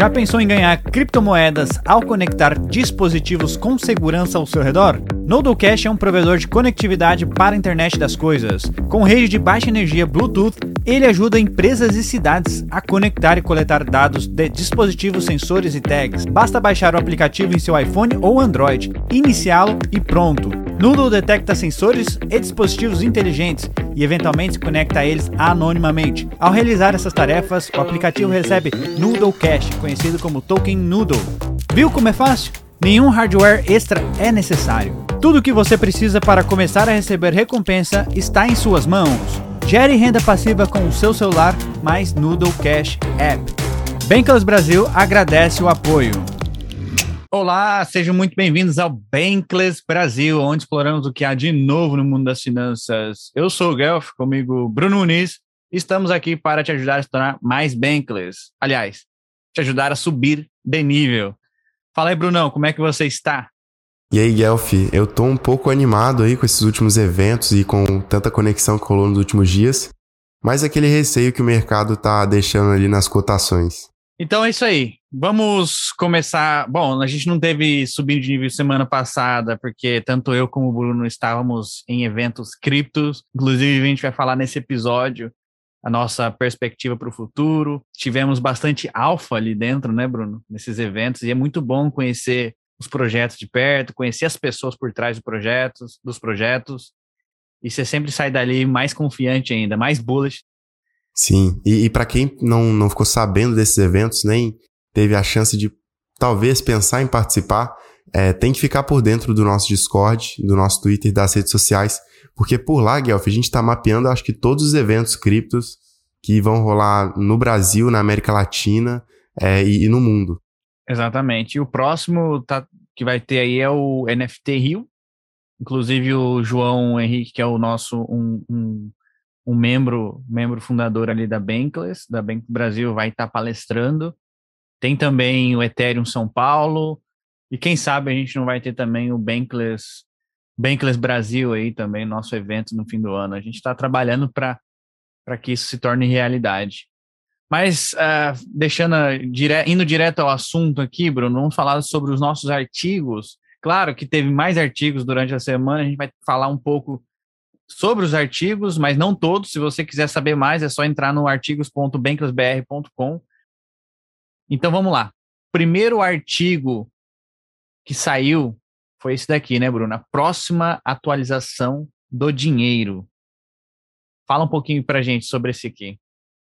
Já pensou em ganhar criptomoedas ao conectar dispositivos com segurança ao seu redor? Noodlecash é um provedor de conectividade para a internet das coisas. Com rede de baixa energia Bluetooth, ele ajuda empresas e cidades a conectar e coletar dados de dispositivos, sensores e tags. Basta baixar o aplicativo em seu iPhone ou Android, iniciá-lo e pronto. Noodle detecta sensores e dispositivos inteligentes e eventualmente se conecta a eles anonimamente. Ao realizar essas tarefas, o aplicativo recebe Noodle Cash, conhecido como Token Noodle. Viu como é fácil? Nenhum hardware extra é necessário. Tudo o que você precisa para começar a receber recompensa está em suas mãos. Gere renda passiva com o seu celular mais Noodle Cash App. Bankless Brasil agradece o apoio. Olá, sejam muito bem-vindos ao Bankless Brasil, onde exploramos o que há de novo no mundo das finanças. Eu sou o Guelph, comigo Bruno Muniz. Estamos aqui para te ajudar a se tornar mais Bankless. Aliás, te ajudar a subir de nível. Fala aí, Brunão, como é que você está? E aí, Guelph, eu tô um pouco animado aí com esses últimos eventos e com tanta conexão que rolou nos últimos dias, mas aquele receio que o mercado tá deixando ali nas cotações. Então é isso aí. Vamos começar. Bom, a gente não teve subindo de nível semana passada, porque tanto eu como o Bruno estávamos em eventos criptos. Inclusive, a gente vai falar nesse episódio a nossa perspectiva para o futuro. Tivemos bastante alfa ali dentro, né, Bruno? Nesses eventos, e é muito bom conhecer os projetos de perto, conhecer as pessoas por trás dos projetos, dos projetos. E você sempre sai dali mais confiante ainda, mais bullish Sim, e, e para quem não, não ficou sabendo desses eventos, nem teve a chance de talvez pensar em participar, é, tem que ficar por dentro do nosso Discord, do nosso Twitter, das redes sociais, porque por lá, Guelph, a gente está mapeando, acho que todos os eventos criptos que vão rolar no Brasil, na América Latina é, e, e, no mundo. Exatamente. E o próximo tá, que vai ter aí é o NFT Rio. Inclusive o João Henrique, que é o nosso um, um um membro, membro fundador ali da Bankless, da Bank Brasil, vai estar tá palestrando. Tem também o Ethereum São Paulo, e quem sabe a gente não vai ter também o Bankless, Bankless Brasil aí também, nosso evento no fim do ano. A gente está trabalhando para que isso se torne realidade. Mas, uh, deixando, dire indo direto ao assunto aqui, Bruno, vamos falar sobre os nossos artigos. Claro que teve mais artigos durante a semana, a gente vai falar um pouco sobre os artigos, mas não todos. Se você quiser saber mais, é só entrar no artigos.banklessbr.com. Então vamos lá. Primeiro artigo que saiu foi esse daqui, né, Bruno? A próxima atualização do dinheiro. Fala um pouquinho para gente sobre esse aqui.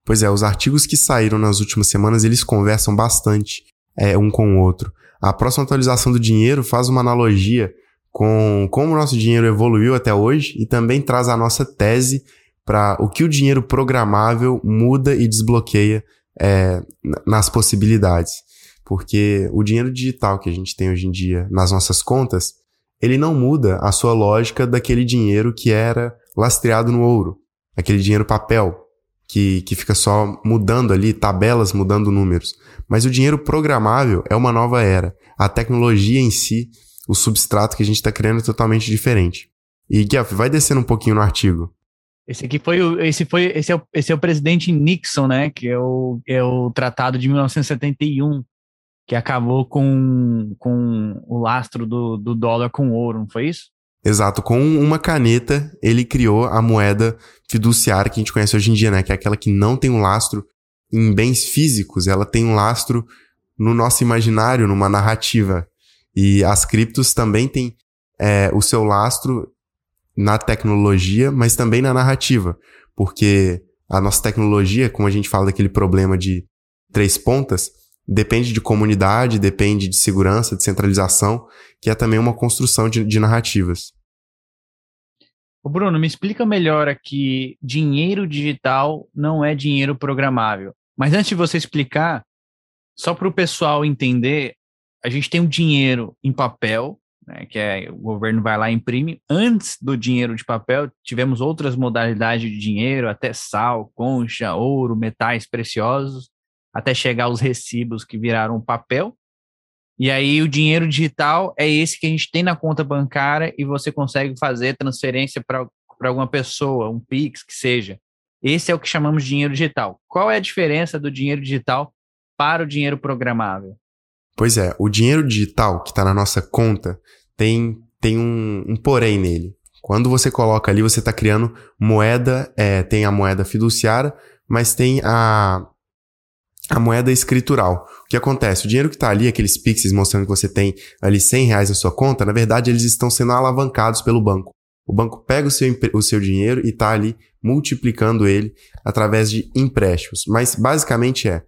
Pois é, os artigos que saíram nas últimas semanas, eles conversam bastante é, um com o outro. A próxima atualização do dinheiro faz uma analogia com como o nosso dinheiro evoluiu até hoje e também traz a nossa tese para o que o dinheiro programável muda e desbloqueia é, nas possibilidades. Porque o dinheiro digital que a gente tem hoje em dia nas nossas contas, ele não muda a sua lógica daquele dinheiro que era lastreado no ouro, aquele dinheiro papel, que, que fica só mudando ali, tabelas mudando números. Mas o dinheiro programável é uma nova era. A tecnologia em si o substrato que a gente está criando é totalmente diferente. E, Guelph, vai descendo um pouquinho no artigo. Esse aqui foi o, esse foi, esse é o, esse é o presidente Nixon, né, que é o, é o tratado de 1971, que acabou com, com o lastro do, do dólar com ouro, não foi isso? Exato, com uma caneta ele criou a moeda fiduciária que a gente conhece hoje em dia, né, que é aquela que não tem um lastro em bens físicos, ela tem um lastro no nosso imaginário, numa narrativa. E as criptos também têm é, o seu lastro na tecnologia, mas também na narrativa, porque a nossa tecnologia, como a gente fala daquele problema de três pontas, depende de comunidade, depende de segurança, de centralização, que é também uma construção de, de narrativas. Ô Bruno, me explica melhor aqui, dinheiro digital não é dinheiro programável. Mas antes de você explicar, só para o pessoal entender, a gente tem o dinheiro em papel, né, que é o governo vai lá e imprime. Antes do dinheiro de papel, tivemos outras modalidades de dinheiro, até sal, concha, ouro, metais preciosos. Até chegar aos recibos que viraram papel. E aí o dinheiro digital é esse que a gente tem na conta bancária e você consegue fazer transferência para alguma pessoa, um Pix, que seja. Esse é o que chamamos de dinheiro digital. Qual é a diferença do dinheiro digital para o dinheiro programável? Pois é, o dinheiro digital que está na nossa conta tem, tem um, um porém nele. Quando você coloca ali, você está criando moeda, é, tem a moeda fiduciária, mas tem a, a moeda escritural. O que acontece? O dinheiro que está ali, aqueles pixels mostrando que você tem ali 100 reais na sua conta, na verdade eles estão sendo alavancados pelo banco. O banco pega o seu, o seu dinheiro e está ali multiplicando ele através de empréstimos. Mas basicamente é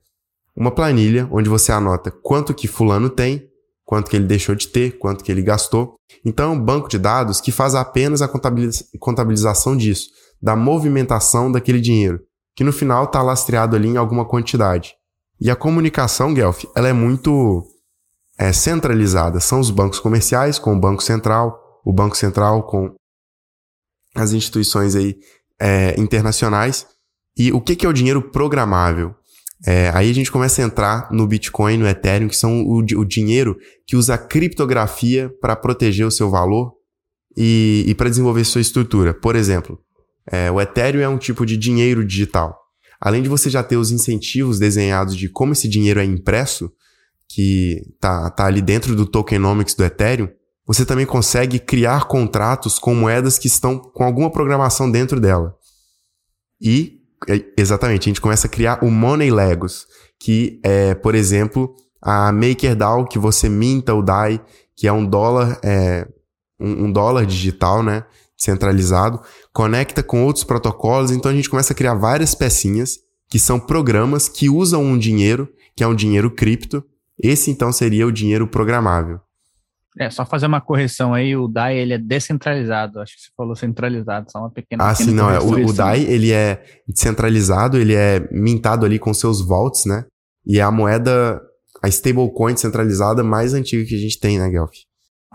uma planilha onde você anota quanto que fulano tem, quanto que ele deixou de ter, quanto que ele gastou. Então é um banco de dados que faz apenas a contabilização disso, da movimentação daquele dinheiro, que no final está lastreado ali em alguma quantidade. E a comunicação, Guelph, ela é muito é, centralizada. São os bancos comerciais com o Banco Central, o Banco Central com as instituições aí é, internacionais. E o que, que é o dinheiro programável? É, aí a gente começa a entrar no Bitcoin, no Ethereum, que são o, o dinheiro que usa criptografia para proteger o seu valor e, e para desenvolver sua estrutura. Por exemplo, é, o Ethereum é um tipo de dinheiro digital. Além de você já ter os incentivos desenhados de como esse dinheiro é impresso, que tá, tá ali dentro do tokenomics do Ethereum, você também consegue criar contratos com moedas que estão com alguma programação dentro dela. E, é, exatamente, a gente começa a criar o Money Legos, que é, por exemplo, a MakerDAO, que você minta o DAI, que é um dólar, é, um, um dólar digital, né? Centralizado, conecta com outros protocolos, então a gente começa a criar várias pecinhas que são programas que usam um dinheiro, que é um dinheiro cripto. Esse então seria o dinheiro programável. É, só fazer uma correção aí, o DAI ele é descentralizado, acho que você falou centralizado, só uma pequena Ah, pequena sim, não, é, o, o DAI ele é descentralizado, ele é mintado ali com seus vaults, né? E é a moeda, a stablecoin centralizada mais antiga que a gente tem, né, Guelph?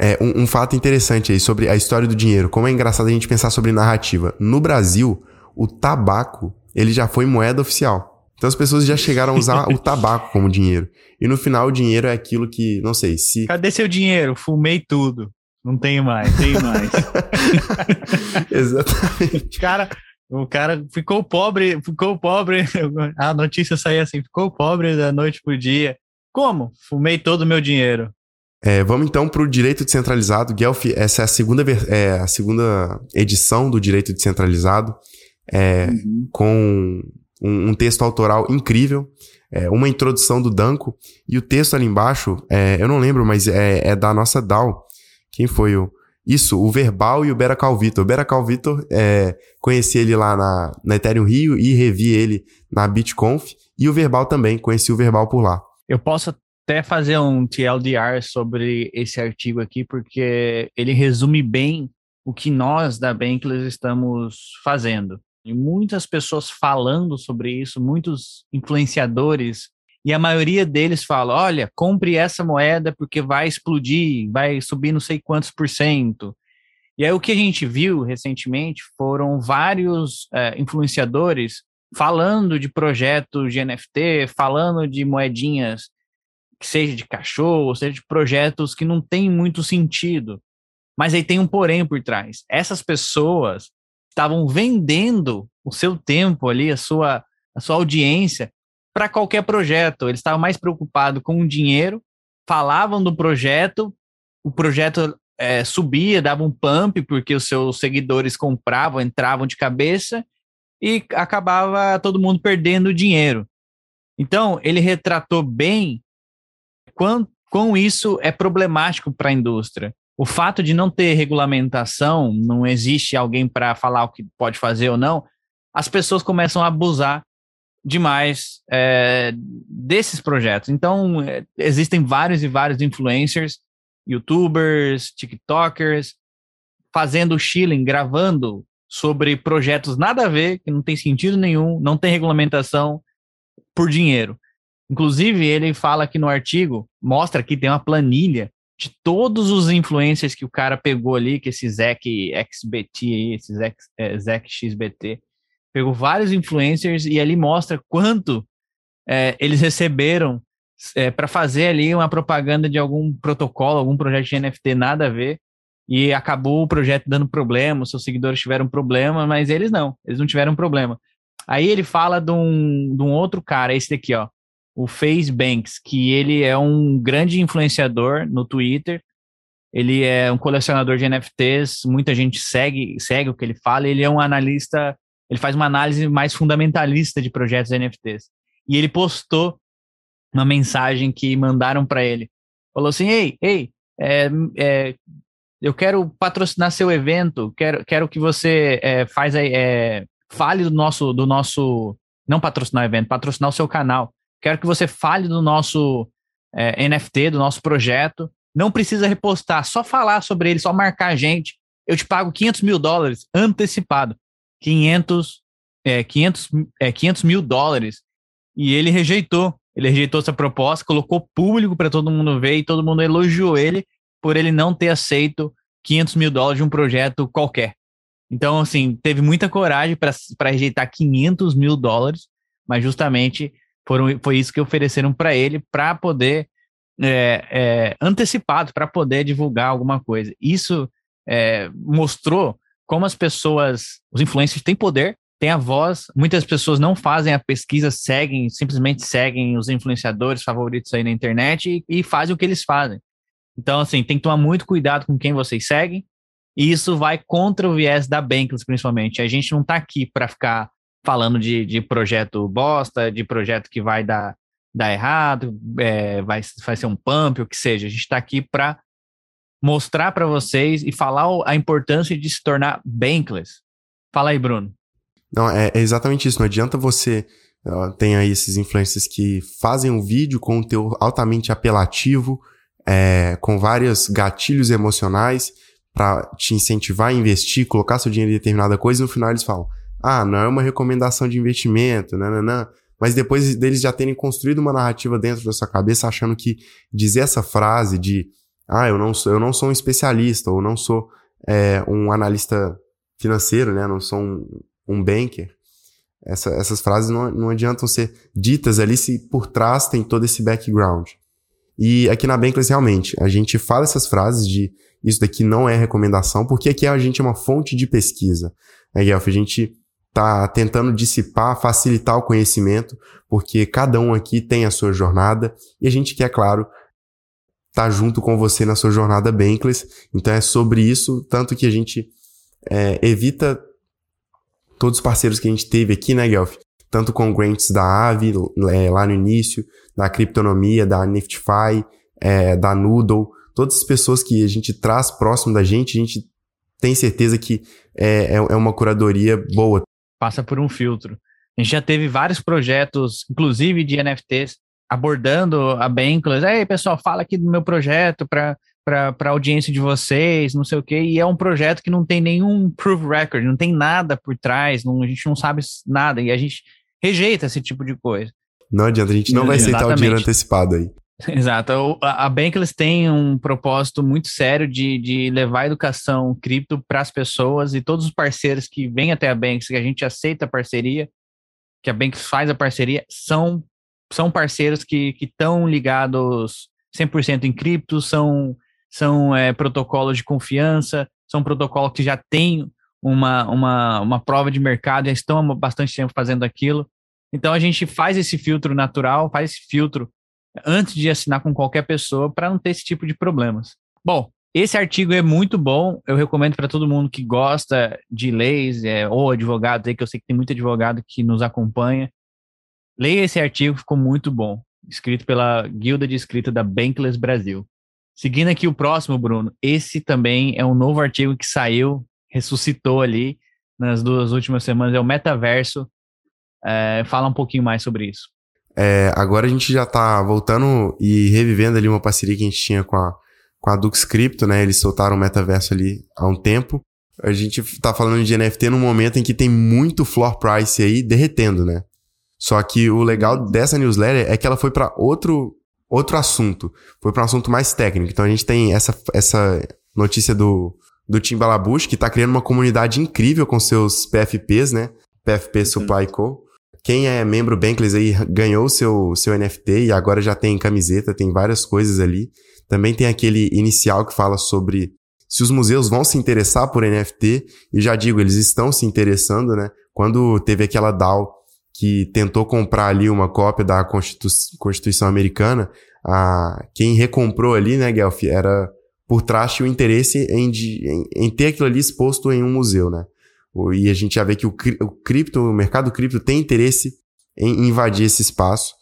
É, um, um, fato interessante aí sobre a história do dinheiro. Como é engraçado a gente pensar sobre narrativa. No Brasil, o tabaco, ele já foi moeda oficial. Então as pessoas já chegaram a usar o tabaco como dinheiro. E no final o dinheiro é aquilo que, não sei, se... Cadê seu dinheiro? Fumei tudo. Não tenho mais, tenho mais. Exatamente. Cara, o cara ficou pobre, ficou pobre. A notícia saía assim, ficou pobre da noite pro dia. Como? Fumei todo o meu dinheiro. É, vamos então para o direito descentralizado. Guelph, essa é a segunda, é, a segunda edição do direito descentralizado, é, uhum. com um, um, texto autoral incrível, é, uma introdução do Danco, e o texto ali embaixo, é, eu não lembro, mas é, é, da nossa DAO. Quem foi o. Isso, o Verbal e o Beracal Vitor. O Beracal Vitor, é, conheci ele lá na, na Ethereum Rio e revi ele na BitConf, e o Verbal também, conheci o Verbal por lá. Eu posso até fazer um TLDR sobre esse artigo aqui, porque ele resume bem o que nós da Bankless estamos fazendo. E muitas pessoas falando sobre isso, muitos influenciadores, e a maioria deles fala: olha, compre essa moeda porque vai explodir, vai subir não sei quantos por cento. E aí o que a gente viu recentemente foram vários é, influenciadores falando de projetos de NFT, falando de moedinhas que seja de cachorro, seja de projetos que não tem muito sentido. Mas aí tem um porém por trás. Essas pessoas estavam vendendo o seu tempo ali, a sua, a sua audiência, para qualquer projeto. Eles estavam mais preocupados com o dinheiro, falavam do projeto, o projeto é, subia, dava um pump, porque os seus seguidores compravam, entravam de cabeça, e acabava todo mundo perdendo dinheiro. Então, ele retratou bem quão, quão isso é problemático para a indústria. O fato de não ter regulamentação, não existe alguém para falar o que pode fazer ou não, as pessoas começam a abusar demais é, desses projetos. Então, é, existem vários e vários influencers, youtubers, tiktokers, fazendo shilling, gravando sobre projetos nada a ver, que não tem sentido nenhum, não tem regulamentação, por dinheiro. Inclusive, ele fala aqui no artigo, mostra que tem uma planilha de todos os influencers que o cara pegou ali, que esse Zec XBT aí, esse Zec, é, XBT, pegou vários influencers e ali mostra quanto é, eles receberam é, para fazer ali uma propaganda de algum protocolo, algum projeto de NFT, nada a ver, e acabou o projeto dando problema, seus seguidores tiveram problema, mas eles não, eles não tiveram problema. Aí ele fala de um, de um outro cara, esse daqui, ó, o Face Banks, que ele é um grande influenciador no Twitter, ele é um colecionador de NFTs, muita gente segue, segue o que ele fala, ele é um analista, ele faz uma análise mais fundamentalista de projetos NFTs. E ele postou uma mensagem que mandaram para ele. Falou assim: Ei, ei, é, é, eu quero patrocinar seu evento, quero, quero que você é, faz é, fale do nosso, do nosso, não patrocinar o evento, patrocinar o seu canal. Quero que você fale do nosso é, NFT, do nosso projeto. Não precisa repostar, só falar sobre ele, só marcar a gente. Eu te pago 500 mil dólares antecipado. 500, é, 500, é, 500 mil dólares. E ele rejeitou. Ele rejeitou essa proposta, colocou público para todo mundo ver e todo mundo elogiou ele por ele não ter aceito 500 mil dólares de um projeto qualquer. Então, assim, teve muita coragem para rejeitar 500 mil dólares, mas justamente foram, foi isso que ofereceram para ele para poder é, é, antecipado, para poder divulgar alguma coisa. Isso é, mostrou como as pessoas, os influencers têm poder tem a voz. Muitas pessoas não fazem a pesquisa, seguem, simplesmente seguem os influenciadores favoritos aí na internet e, e fazem o que eles fazem. Então, assim, tem que tomar muito cuidado com quem vocês seguem. E isso vai contra o viés da Bankless, principalmente. A gente não está aqui para ficar falando de, de projeto bosta, de projeto que vai dar, dar errado, é, vai, vai ser um pump, o que seja. A gente está aqui para mostrar para vocês e falar a importância de se tornar Bankless. Fala aí, Bruno. Não, é, é exatamente isso. Não adianta você. Uh, aí esses influencers que fazem um vídeo com um teor altamente apelativo, é, com vários gatilhos emocionais para te incentivar a investir, colocar seu dinheiro em determinada coisa, e no final eles falam: ah, não é uma recomendação de investimento, não, não, não. Mas depois deles já terem construído uma narrativa dentro da sua cabeça, achando que dizer essa frase de ah, eu não sou, eu não sou um especialista, ou não sou é, um analista financeiro, né? Não sou um, um banker, essa, essas frases não, não adiantam ser ditas ali se por trás tem todo esse background. E aqui na Bankless, realmente, a gente fala essas frases de isso daqui não é recomendação, porque aqui a gente é uma fonte de pesquisa. É, Guelph, a gente tá tentando dissipar, facilitar o conhecimento, porque cada um aqui tem a sua jornada e a gente quer, claro, estar tá junto com você na sua jornada Bankless. Então é sobre isso, tanto que a gente é, evita todos os parceiros que a gente teve aqui, né, Guelph? Tanto com grants da Aave, é, lá no início, da Criptonomia, da Niftify, é, da Noodle, todas as pessoas que a gente traz próximo da gente, a gente tem certeza que é, é, é uma curadoria boa. Passa por um filtro. A gente já teve vários projetos, inclusive de NFTs, abordando a Bankless. Ei, pessoal, fala aqui do meu projeto para a audiência de vocês, não sei o quê, e é um projeto que não tem nenhum proof record, não tem nada por trás, não, a gente não sabe nada, e a gente rejeita esse tipo de coisa. Não adianta, a gente não vai aceitar Exatamente. o dinheiro antecipado aí. Exato. A, Bankless tem um propósito muito sério de, de levar a educação cripto para as pessoas e todos os parceiros que vêm até a Bankless, que a gente aceita a parceria, que a Bankless faz a parceria, são, são parceiros que estão ligados 100% em cripto, são são é, protocolos de confiança, são protocolos que já têm uma, uma, uma prova de mercado, já estão há bastante tempo fazendo aquilo. Então a gente faz esse filtro natural, faz esse filtro antes de assinar com qualquer pessoa para não ter esse tipo de problemas. Bom, esse artigo é muito bom, eu recomendo para todo mundo que gosta de leis é, ou advogados aí, que eu sei que tem muito advogado que nos acompanha. Leia esse artigo, ficou muito bom, escrito pela Guilda de Escrita da Bankless Brasil. Seguindo aqui o próximo, Bruno, esse também é um novo artigo que saiu, ressuscitou ali nas duas últimas semanas, é o Metaverso. É, fala um pouquinho mais sobre isso. É, agora a gente já está voltando e revivendo ali uma parceria que a gente tinha com a, com a Dux Crypto, né? Eles soltaram o metaverso ali há um tempo. A gente está falando de NFT num momento em que tem muito floor price aí derretendo, né? Só que o legal dessa newsletter é que ela foi para outro outro assunto. Foi para um assunto mais técnico. Então a gente tem essa, essa notícia do, do Tim Balabush, que está criando uma comunidade incrível com seus PFPs, né? PFP uhum. Supply Co. Quem é membro Bankless aí ganhou seu seu NFT e agora já tem camiseta, tem várias coisas ali. Também tem aquele inicial que fala sobre se os museus vão se interessar por NFT, e já digo, eles estão se interessando, né? Quando teve aquela DAO que tentou comprar ali uma cópia da Constitu Constituição Americana, a, quem recomprou ali, né, Guelph, era por trás o interesse em, em, em, ter aquilo ali exposto em um museu, né? E a gente já vê que o, o cripto, o mercado cripto tem interesse em invadir esse espaço.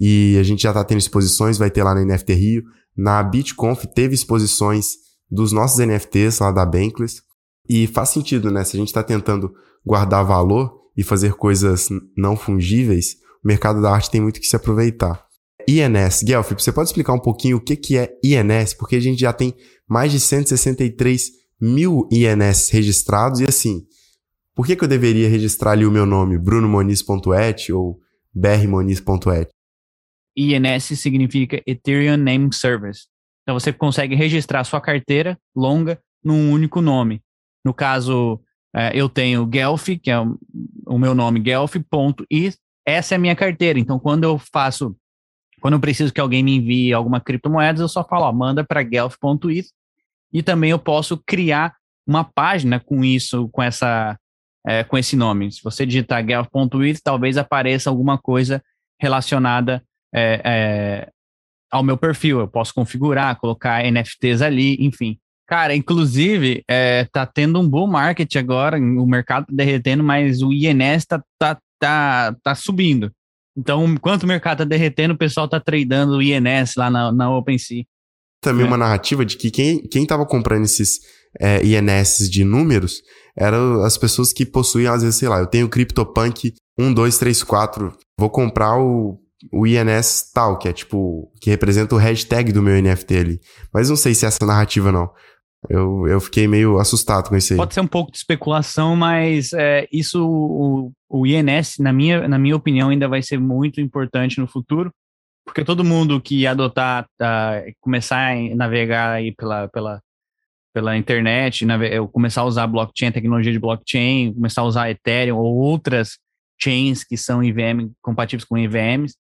E a gente já está tendo exposições, vai ter lá na NFT Rio. Na BitConf teve exposições dos nossos NFTs lá da Bankless. E faz sentido, né? Se a gente está tentando guardar valor e fazer coisas não fungíveis, o mercado da arte tem muito que se aproveitar. INS, Guelph, você pode explicar um pouquinho o que, que é INS? Porque a gente já tem mais de 163 mil INS registrados e assim, por que, que eu deveria registrar ali o meu nome, brunomoniz.et ou brmoniz.et? INS significa Ethereum Name Service. Então você consegue registrar sua carteira longa num único nome. No caso, é, eu tenho Guelph, que é o, meu nome, Guelph.eth. Essa é a minha carteira. Então, quando eu faço, quando eu preciso que alguém me envie alguma criptomoeda, eu só falo, ó, manda para Guelph.eth. E também eu posso criar uma página com isso, com essa é, com esse nome. Se você digitar Guelph.it, talvez apareça alguma coisa relacionada é, é, ao meu perfil. Eu posso configurar, colocar NFTs ali, enfim. Cara, inclusive, é, tá tendo um bull market agora, o mercado tá derretendo, mas o INS tá, tá, tá, tá subindo. Então, enquanto o mercado tá derretendo, o pessoal tá tradando o INS lá na, na OpenSea. Também é. uma narrativa de que quem, quem tava comprando esses é, INS de números eram as pessoas que possuíam, às vezes, sei lá, eu tenho CryptoPunk 1, 2, 3, 4, vou comprar o, o INS tal, que é tipo, que representa o hashtag do meu NFT ali. Mas não sei se é essa narrativa não. Eu, eu fiquei meio assustado com isso aí. Pode ser um pouco de especulação, mas é, isso, o, o INS, na minha, na minha opinião, ainda vai ser muito importante no futuro, porque todo mundo que adotar, uh, começar a navegar aí pela, pela, pela internet, eu começar a usar blockchain, tecnologia de blockchain, começar a usar Ethereum ou outras chains que são IVM compatíveis com IVMs,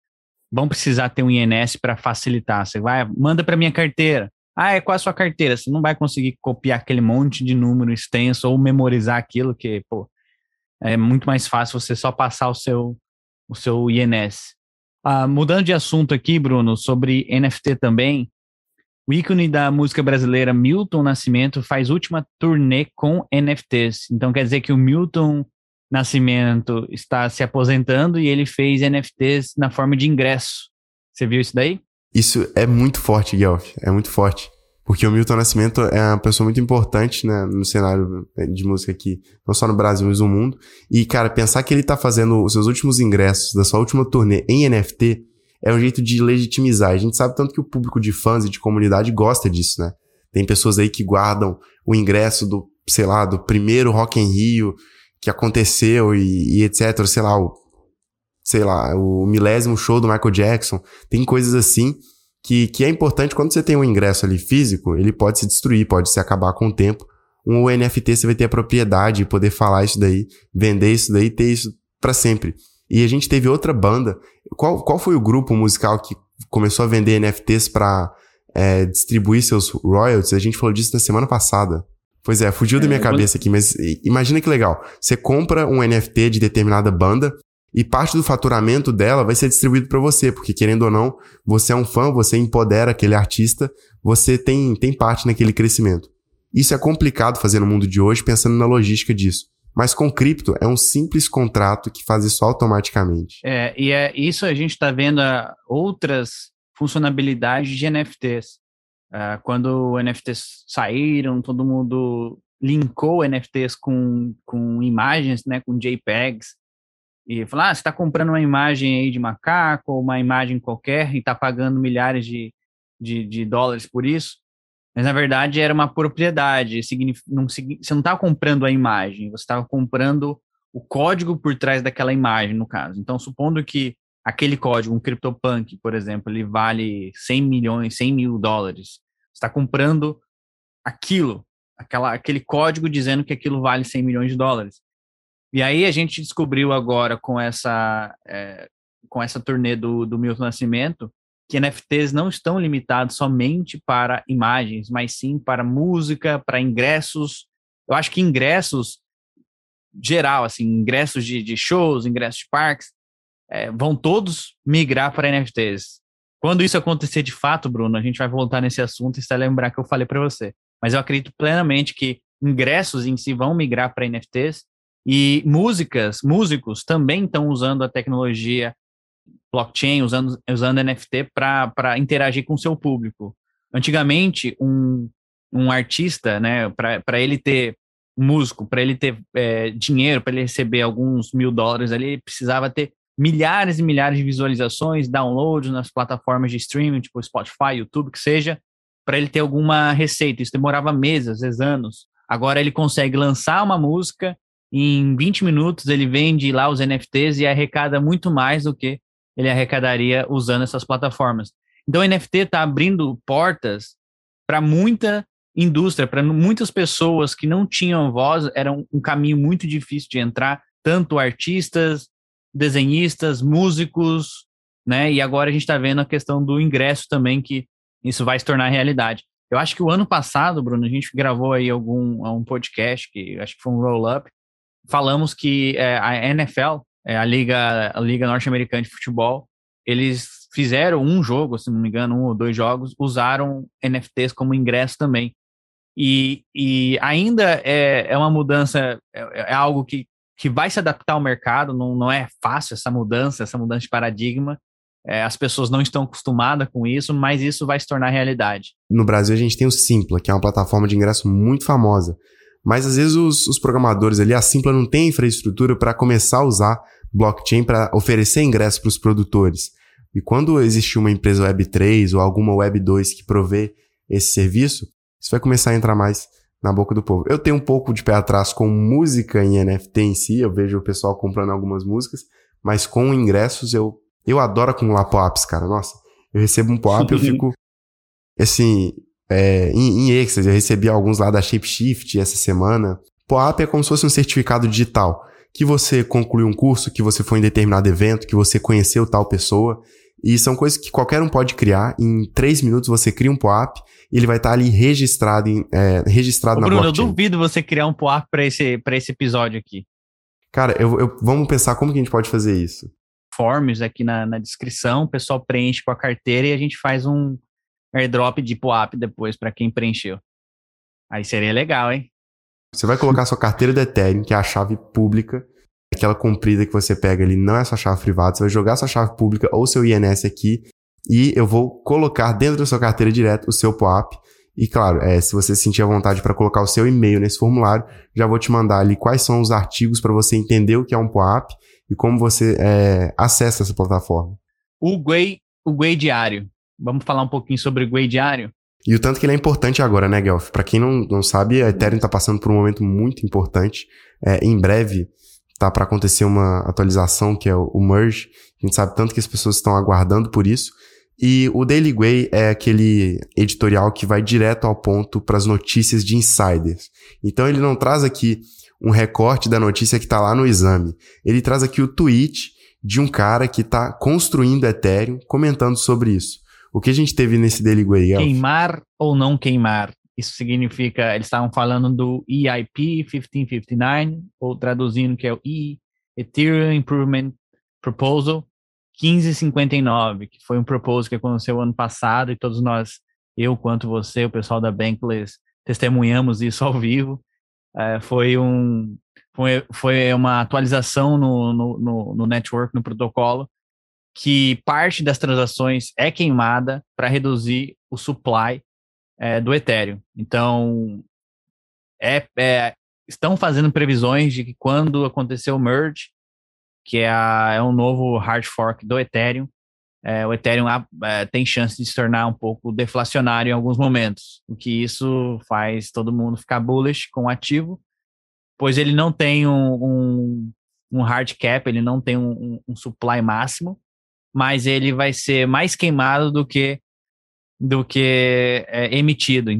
vão precisar ter um INS para facilitar. Você vai, manda para minha carteira. Ah, é qual a sua carteira? Você não vai conseguir copiar aquele monte de número extenso ou memorizar aquilo que, pô, é muito mais fácil você só passar o seu o seu INS. Ah, mudando de assunto aqui, Bruno, sobre NFT também, o ícone da música brasileira Milton Nascimento faz última turnê com NFTs. Então quer dizer que o Milton Nascimento está se aposentando e ele fez NFTs na forma de ingresso. Você viu isso daí? Isso é muito forte, Guelph. É muito forte. Porque o Milton Nascimento é uma pessoa muito importante né, no cenário de música aqui, não só no Brasil, mas no mundo. E, cara, pensar que ele tá fazendo os seus últimos ingressos da sua última turnê em NFT é um jeito de legitimizar. A gente sabe tanto que o público de fãs e de comunidade gosta disso, né? Tem pessoas aí que guardam o ingresso do, sei lá, do primeiro Rock in Rio que aconteceu e, e etc, sei lá, o, sei lá, o milésimo show do Michael Jackson. Tem coisas assim que, que é importante quando você tem um ingresso ali físico, ele pode se destruir, pode se acabar com o tempo. Um NFT você vai ter a propriedade, poder falar isso daí, vender isso daí, ter isso para sempre. E a gente teve outra banda. Qual, qual foi o grupo musical que começou a vender NFTs para é, distribuir seus royalties? A gente falou disso na semana passada. Pois é, fugiu é, da minha cabeça aqui, mas imagina que legal. Você compra um NFT de determinada banda e parte do faturamento dela vai ser distribuído para você, porque querendo ou não, você é um fã, você empodera aquele artista, você tem, tem parte naquele crescimento. Isso é complicado fazer no mundo de hoje pensando na logística disso. Mas com cripto é um simples contrato que faz isso automaticamente. É, e é isso a gente está vendo uh, outras funcionalidades de NFTs. Uh, ah, quando NFTs saíram, todo mundo linkou NFTs com, com imagens, né, com JPEGs, e falou, ah, você está comprando uma imagem aí de macaco, ou uma imagem qualquer, e está pagando milhares de, de, de dólares por isso. Mas na verdade era uma propriedade. Não, você não estava comprando a imagem, você estava comprando o código por trás daquela imagem, no caso. Então, supondo que aquele código, um CryptoPunk, por exemplo, ele vale 100 milhões, 100 mil dólares. Você está comprando aquilo, aquela, aquele código dizendo que aquilo vale 100 milhões de dólares. E aí a gente descobriu agora com essa, é, com essa turnê do, do Milton Nascimento que NFTs não estão limitados somente para imagens, mas sim para música, para ingressos. Eu acho que ingressos geral, assim, ingressos de, de shows, ingressos de parques, é, vão todos migrar para NFTs. Quando isso acontecer de fato, Bruno, a gente vai voltar nesse assunto e vai lembrar que eu falei para você. Mas eu acredito plenamente que ingressos em si vão migrar para NFTs e músicas, músicos também estão usando a tecnologia blockchain, usando, usando NFT para interagir com o seu público. Antigamente, um, um artista, né, para ele ter músico, para ele ter é, dinheiro, para ele receber alguns mil dólares ali, ele precisava ter milhares e milhares de visualizações, downloads nas plataformas de streaming, tipo Spotify, YouTube, que seja, para ele ter alguma receita. Isso demorava meses, às vezes anos. Agora ele consegue lançar uma música, em 20 minutos ele vende lá os NFTs e arrecada muito mais do que ele arrecadaria usando essas plataformas. Então, o NFT está abrindo portas para muita indústria, para muitas pessoas que não tinham voz, era um, um caminho muito difícil de entrar, tanto artistas, desenhistas, músicos, né? E agora a gente está vendo a questão do ingresso também, que isso vai se tornar realidade. Eu acho que o ano passado, Bruno, a gente gravou aí algum um podcast, que acho que foi um roll-up, falamos que é, a NFL é, a Liga, a Liga Norte-Americana de Futebol, eles fizeram um jogo, se não me engano, um ou dois jogos, usaram NFTs como ingresso também. E, e ainda é, é uma mudança, é, é algo que, que vai se adaptar ao mercado, não, não é fácil essa mudança, essa mudança de paradigma. É, as pessoas não estão acostumadas com isso, mas isso vai se tornar realidade. No Brasil, a gente tem o Simpla, que é uma plataforma de ingresso muito famosa. Mas às vezes os, os programadores ali, a Simpla não tem infraestrutura para começar a usar blockchain para oferecer ingresso para os produtores. E quando existir uma empresa Web3 ou alguma Web2 que provê esse serviço, isso vai começar a entrar mais na boca do povo. Eu tenho um pouco de pé atrás com música em NFT em si, eu vejo o pessoal comprando algumas músicas, mas com ingressos eu eu adoro acumular pop-ups, cara. Nossa, eu recebo um pop, eu fico assim, é, em, em êxtase. Eu recebi alguns lá da Shapeshift essa semana. Pop é como se fosse um certificado digital que você concluiu um curso, que você foi em determinado evento, que você conheceu tal pessoa. E são coisas que qualquer um pode criar. Em três minutos você cria um POAP e ele vai estar ali registrado, em, é, registrado Ô, na Bruno, blockchain. eu duvido você criar um POAP para esse, esse episódio aqui. Cara, eu, eu, vamos pensar como que a gente pode fazer isso. Forms aqui na, na descrição, o pessoal preenche com a carteira e a gente faz um airdrop de POAP depois para quem preencheu. Aí seria legal, hein? Você vai colocar sua carteira de Ethereum, que é a chave pública, aquela comprida que você pega ali, não é sua chave privada, você vai jogar sua chave pública ou seu INS aqui, e eu vou colocar dentro da sua carteira direto o seu POAP. E claro, é, se você sentir a vontade para colocar o seu e-mail nesse formulário, já vou te mandar ali quais são os artigos para você entender o que é um POAP e como você é, acessa essa plataforma. O Gwei, o Gwei Diário. Vamos falar um pouquinho sobre o Gwei Diário? E o tanto que ele é importante agora, né, Guelph? Para quem não, não sabe, a Ethereum está passando por um momento muito importante. É, em breve tá para acontecer uma atualização que é o, o merge. A gente sabe tanto que as pessoas estão aguardando por isso. E o Daily Way é aquele editorial que vai direto ao ponto para as notícias de insiders. Então ele não traz aqui um recorte da notícia que está lá no exame. Ele traz aqui o tweet de um cara que está construindo Ethereum comentando sobre isso. O que a gente teve nesse Daily Way? Queimar ou não queimar? Isso significa, eles estavam falando do EIP 1559, ou traduzindo que é o E, Ethereum Improvement Proposal 1559, que foi um proposal que aconteceu ano passado e todos nós, eu quanto você, o pessoal da Bankless, testemunhamos isso ao vivo. É, foi, um, foi, foi uma atualização no, no, no, no network, no protocolo, que parte das transações é queimada para reduzir o supply é, do Ethereum. Então, é, é, estão fazendo previsões de que quando acontecer o merge, que é, a, é um novo hard fork do Ethereum, é, o Ethereum é, tem chance de se tornar um pouco deflacionário em alguns momentos, o que isso faz todo mundo ficar bullish com o ativo, pois ele não tem um, um, um hard cap, ele não tem um, um supply máximo, mas ele vai ser mais queimado do que do que é, emitido.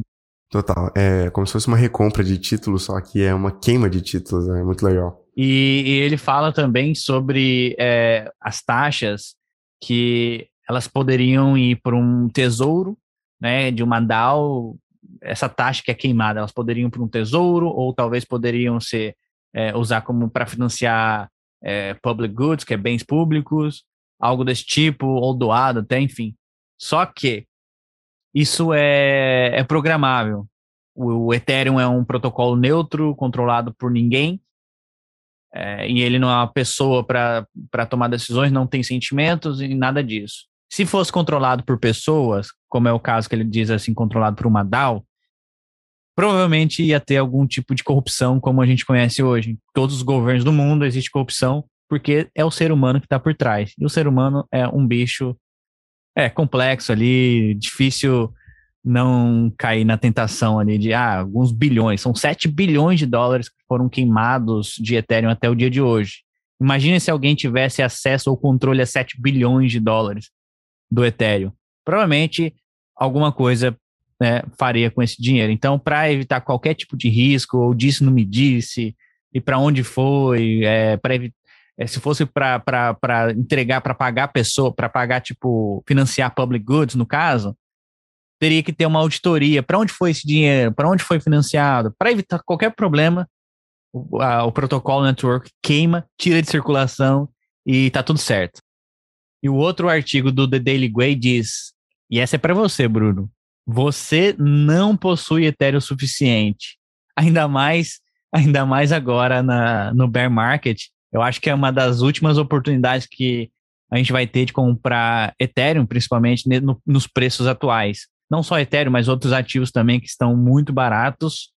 Total. É como se fosse uma recompra de títulos, só que é uma queima de títulos, é muito legal. E, e ele fala também sobre é, as taxas que elas poderiam ir para um tesouro, né, de uma DAO, essa taxa que é queimada, elas poderiam ir para um tesouro ou talvez poderiam ser é, usar como para financiar é, public goods, que é bens públicos, algo desse tipo, ou doado até, enfim. Só que isso é, é programável. O, o Ethereum é um protocolo neutro, controlado por ninguém, é, e ele não é uma pessoa para tomar decisões, não tem sentimentos e nada disso. Se fosse controlado por pessoas, como é o caso que ele diz assim, controlado por uma DAO, provavelmente ia ter algum tipo de corrupção como a gente conhece hoje. Em todos os governos do mundo existe corrupção, porque é o ser humano que está por trás. E o ser humano é um bicho é complexo ali, difícil não cair na tentação ali de ah, alguns bilhões, são 7 bilhões de dólares que foram queimados de Ethereum até o dia de hoje. Imagine se alguém tivesse acesso ou controle a 7 bilhões de dólares do Ethereum. Provavelmente alguma coisa né, faria com esse dinheiro. Então, para evitar qualquer tipo de risco, ou disse não me disse, e para onde foi, é, para é, se fosse para entregar, para pagar a pessoa, para pagar, tipo, financiar public goods, no caso, teria que ter uma auditoria. Para onde foi esse dinheiro? Para onde foi financiado? Para evitar qualquer problema, o, a, o protocolo network queima, tira de circulação e tá tudo certo. E o outro artigo do The Daily Way diz, e essa é para você, Bruno, você não possui Ethereum suficiente. Ainda mais, ainda mais agora na, no bear market, eu acho que é uma das últimas oportunidades que a gente vai ter de comprar Ethereum, principalmente no, nos preços atuais. Não só Ethereum, mas outros ativos também que estão muito baratos.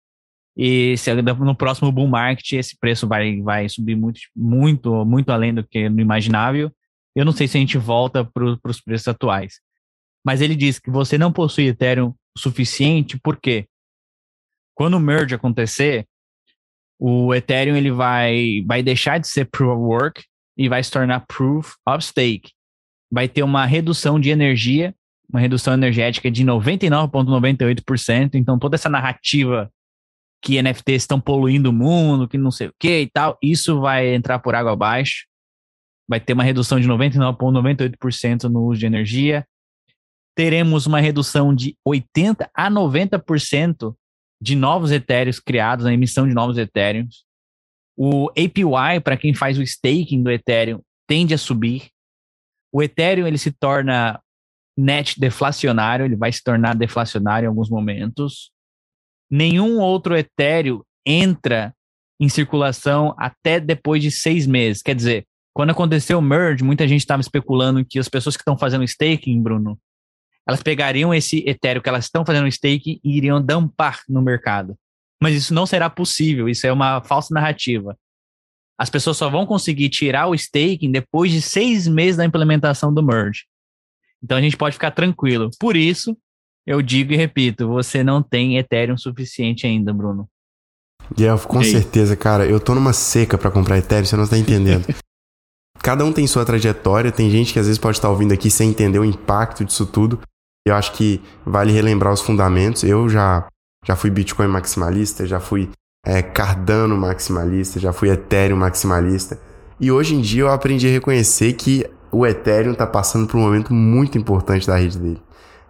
E se no próximo bull market esse preço vai, vai subir muito, muito, muito além do que no imaginável. Eu não sei se a gente volta para os preços atuais. Mas ele diz que você não possui Ethereum suficiente, porque quando o merge acontecer, o Ethereum ele vai, vai deixar de ser Proof of Work e vai se tornar Proof of Stake. Vai ter uma redução de energia, uma redução energética de 99,98%. Então, toda essa narrativa que NFTs estão poluindo o mundo, que não sei o que e tal, isso vai entrar por água abaixo. Vai ter uma redução de 99,98% no uso de energia. Teremos uma redução de 80 a 90% de novos etéreos criados, a emissão de novos etéreos. O APY, para quem faz o staking do Ethereum, tende a subir. O Ethereum ele se torna net deflacionário, ele vai se tornar deflacionário em alguns momentos. Nenhum outro Ethereum entra em circulação até depois de seis meses. Quer dizer, quando aconteceu o merge, muita gente estava especulando que as pessoas que estão fazendo staking, Bruno, elas pegariam esse Ethereum que elas estão fazendo stake e iriam dampar no mercado. Mas isso não será possível, isso é uma falsa narrativa. As pessoas só vão conseguir tirar o staking depois de seis meses da implementação do merge. Então a gente pode ficar tranquilo. Por isso, eu digo e repito, você não tem Ethereum suficiente ainda, Bruno. Guelph, com certeza, cara. Eu tô numa seca para comprar Ethereum, você não tá entendendo. Cada um tem sua trajetória, tem gente que às vezes pode estar ouvindo aqui sem entender o impacto disso tudo. Eu acho que vale relembrar os fundamentos. Eu já, já fui Bitcoin maximalista, já fui é, Cardano maximalista, já fui Ethereum maximalista. E hoje em dia eu aprendi a reconhecer que o Ethereum está passando por um momento muito importante da rede dele.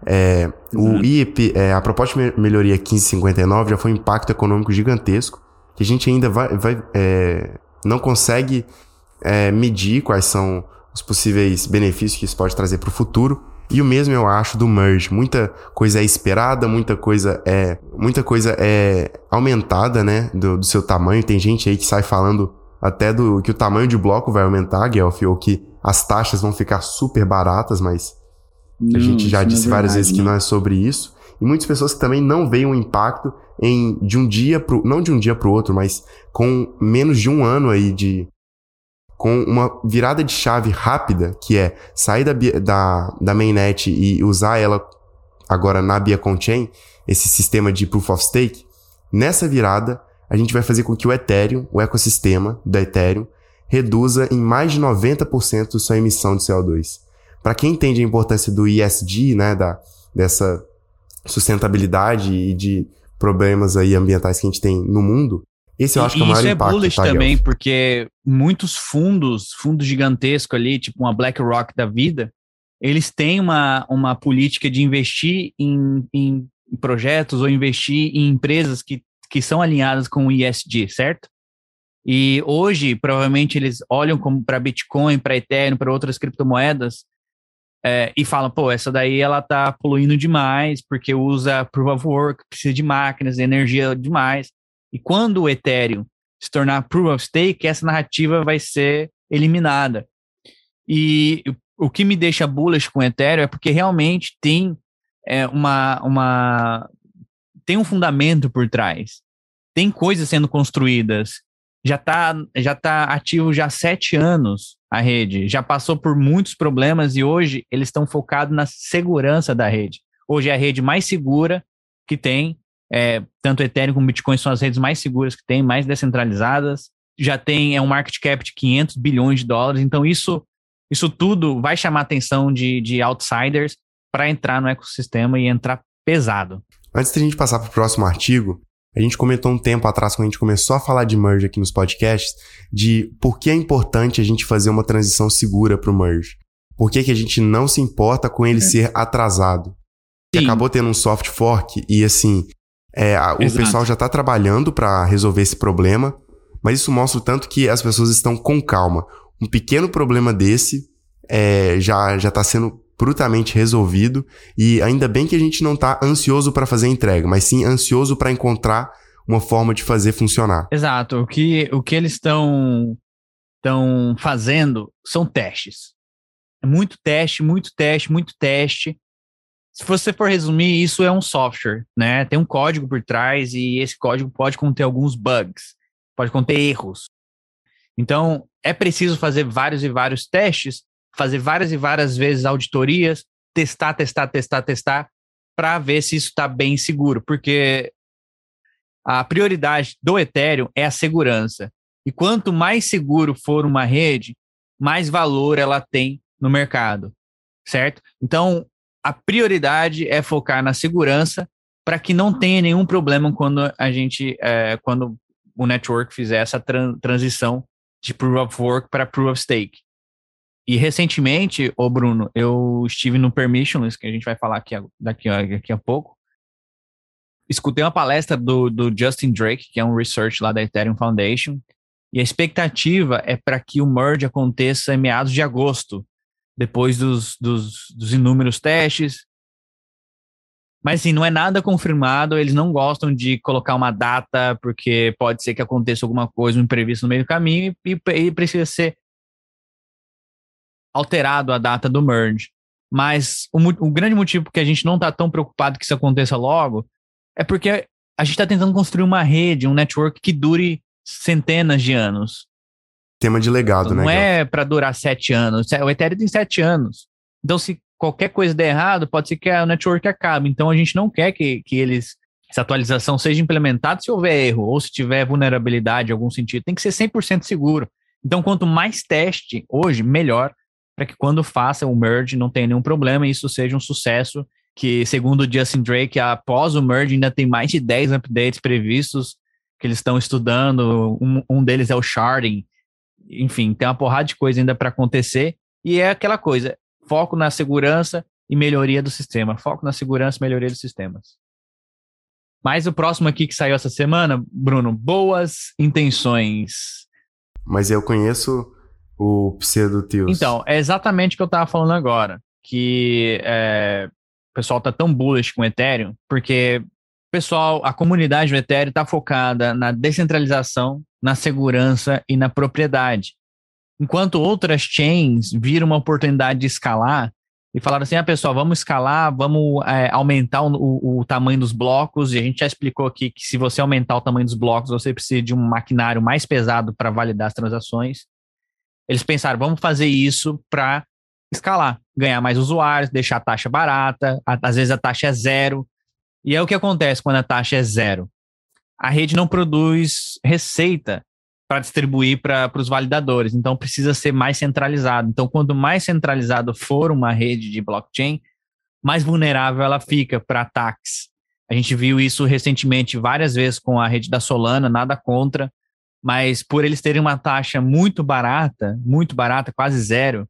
É, o IEP, é, a proposta de melhoria 1559 já foi um impacto econômico gigantesco que a gente ainda vai, vai é, não consegue é, medir quais são os possíveis benefícios que isso pode trazer para o futuro. E o mesmo eu acho do merge. Muita coisa é esperada, muita coisa é, muita coisa é aumentada, né, do, do seu tamanho. Tem gente aí que sai falando até do que o tamanho de bloco vai aumentar, Guelph, ou que as taxas vão ficar super baratas, mas não, a gente já disse é várias vezes que não é sobre isso. E muitas pessoas que também não veem o impacto em de um dia pro, não de um dia para o outro, mas com menos de um ano aí de, com uma virada de chave rápida, que é sair da, da, da mainnet e usar ela agora na Beacon Chain, esse sistema de Proof of Stake, nessa virada, a gente vai fazer com que o Ethereum, o ecossistema da Ethereum, reduza em mais de 90% sua emissão de CO2. Para quem entende a importância do ESG, né, da, dessa sustentabilidade e de problemas aí ambientais que a gente tem no mundo, Esse eu acho que é o maior isso impacto. é bullish tá, também, porque muitos fundos, fundos gigantescos ali, tipo uma BlackRock da vida, eles têm uma, uma política de investir em, em projetos ou investir em empresas que, que são alinhadas com o ESG, certo? E hoje, provavelmente, eles olham para Bitcoin, para Ethereum, para outras criptomoedas é, e falam, pô, essa daí ela tá poluindo demais porque usa Proof of Work, precisa de máquinas, energia demais. E quando o Ethereum se tornar Proof of Stake, essa narrativa vai ser eliminada. E o que me deixa bullish com o Ethereum é porque realmente tem é, uma, uma tem um fundamento por trás. Tem coisas sendo construídas. Já está já tá ativo já há sete anos a rede. Já passou por muitos problemas e hoje eles estão focados na segurança da rede. Hoje é a rede mais segura que tem. É, tanto Ethereum como Bitcoin são as redes mais seguras que tem, mais descentralizadas. Já tem é um market cap de 500 bilhões de dólares. Então isso isso tudo vai chamar a atenção de, de outsiders para entrar no ecossistema e entrar pesado. Antes da gente passar para o próximo artigo, a gente comentou um tempo atrás, quando a gente começou a falar de merge aqui nos podcasts, de por que é importante a gente fazer uma transição segura para o merge. Por que, que a gente não se importa com ele é. ser atrasado. Sim. Acabou tendo um soft fork e assim, é, a, o pessoal já está trabalhando para resolver esse problema, mas isso mostra o tanto que as pessoas estão com calma. Um pequeno problema desse é, já já está sendo brutamente resolvido e ainda bem que a gente não está ansioso para fazer a entrega, mas sim ansioso para encontrar uma forma de fazer funcionar. Exato. O que, o que eles estão estão fazendo são testes. É muito teste, muito teste, muito teste. Se você for resumir, isso é um software, né? Tem um código por trás e esse código pode conter alguns bugs, pode conter erros. Então, é preciso fazer vários e vários testes fazer várias e várias vezes auditorias, testar, testar, testar, testar, para ver se isso está bem seguro, porque a prioridade do Ethereum é a segurança. E quanto mais seguro for uma rede, mais valor ela tem no mercado, certo? Então, a prioridade é focar na segurança para que não tenha nenhum problema quando a gente, é, quando o network fizer essa tran transição de Proof of Work para Proof of Stake. E recentemente, ô Bruno, eu estive no Permissionless, que a gente vai falar aqui, daqui, daqui a pouco. Escutei uma palestra do, do Justin Drake, que é um research lá da Ethereum Foundation, e a expectativa é para que o merge aconteça em meados de agosto, depois dos, dos, dos inúmeros testes. Mas assim, não é nada confirmado, eles não gostam de colocar uma data, porque pode ser que aconteça alguma coisa, um imprevisto no meio do caminho, e, e precisa ser alterado a data do merge. Mas o, o grande motivo que a gente não está tão preocupado que isso aconteça logo é porque a gente está tentando construir uma rede, um network que dure centenas de anos. Tema de legado, não né? Não é para durar sete anos. O Ethereum tem sete anos. Então, se qualquer coisa der errado, pode ser que o network acabe. Então, a gente não quer que, que eles essa atualização seja implementada se houver erro ou se tiver vulnerabilidade em algum sentido. Tem que ser 100% seguro. Então, quanto mais teste hoje, melhor para que quando faça o merge não tenha nenhum problema e isso seja um sucesso. Que, segundo o Justin Drake, após o merge ainda tem mais de 10 updates previstos que eles estão estudando. Um, um deles é o sharding. Enfim, tem uma porrada de coisa ainda para acontecer. E é aquela coisa: foco na segurança e melhoria do sistema. Foco na segurança e melhoria dos sistemas. Mas o próximo aqui que saiu essa semana, Bruno, boas intenções. Mas eu conheço o pseudo Teals. Então, é exatamente o que eu estava falando agora. Que é, o pessoal tá tão bullish com o Ethereum, porque o pessoal, a comunidade do Ethereum está focada na descentralização, na segurança e na propriedade. Enquanto outras chains viram uma oportunidade de escalar e falaram assim: ah, pessoal, vamos escalar, vamos é, aumentar o, o, o, tamanho dos blocos. E a gente já explicou aqui que se você aumentar o tamanho dos blocos, você precisa de um maquinário mais pesado para validar as transações. Eles pensaram, vamos fazer isso para escalar, ganhar mais usuários, deixar a taxa barata, às vezes a taxa é zero. E é o que acontece quando a taxa é zero. A rede não produz receita para distribuir para os validadores, então precisa ser mais centralizado. Então, quanto mais centralizado for uma rede de blockchain, mais vulnerável ela fica para ataques. A gente viu isso recentemente várias vezes com a rede da Solana, nada contra, mas por eles terem uma taxa muito barata, muito barata, quase zero,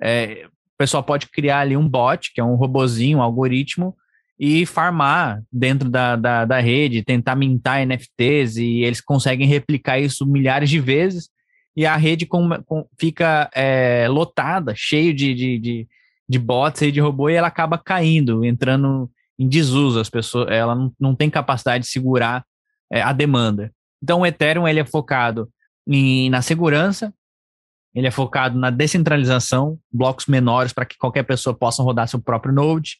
é, o pessoal pode criar ali um bot, que é um robozinho, um algoritmo, e farmar dentro da, da, da rede, tentar mintar NFTs, e eles conseguem replicar isso milhares de vezes, e a rede com, com, fica é, lotada, cheio de, de, de, de bots e de robô, e ela acaba caindo, entrando em desuso, as pessoas, ela não, não tem capacidade de segurar é, a demanda. Então o Ethereum ele é focado em, na segurança, ele é focado na descentralização, blocos menores para que qualquer pessoa possa rodar seu próprio node,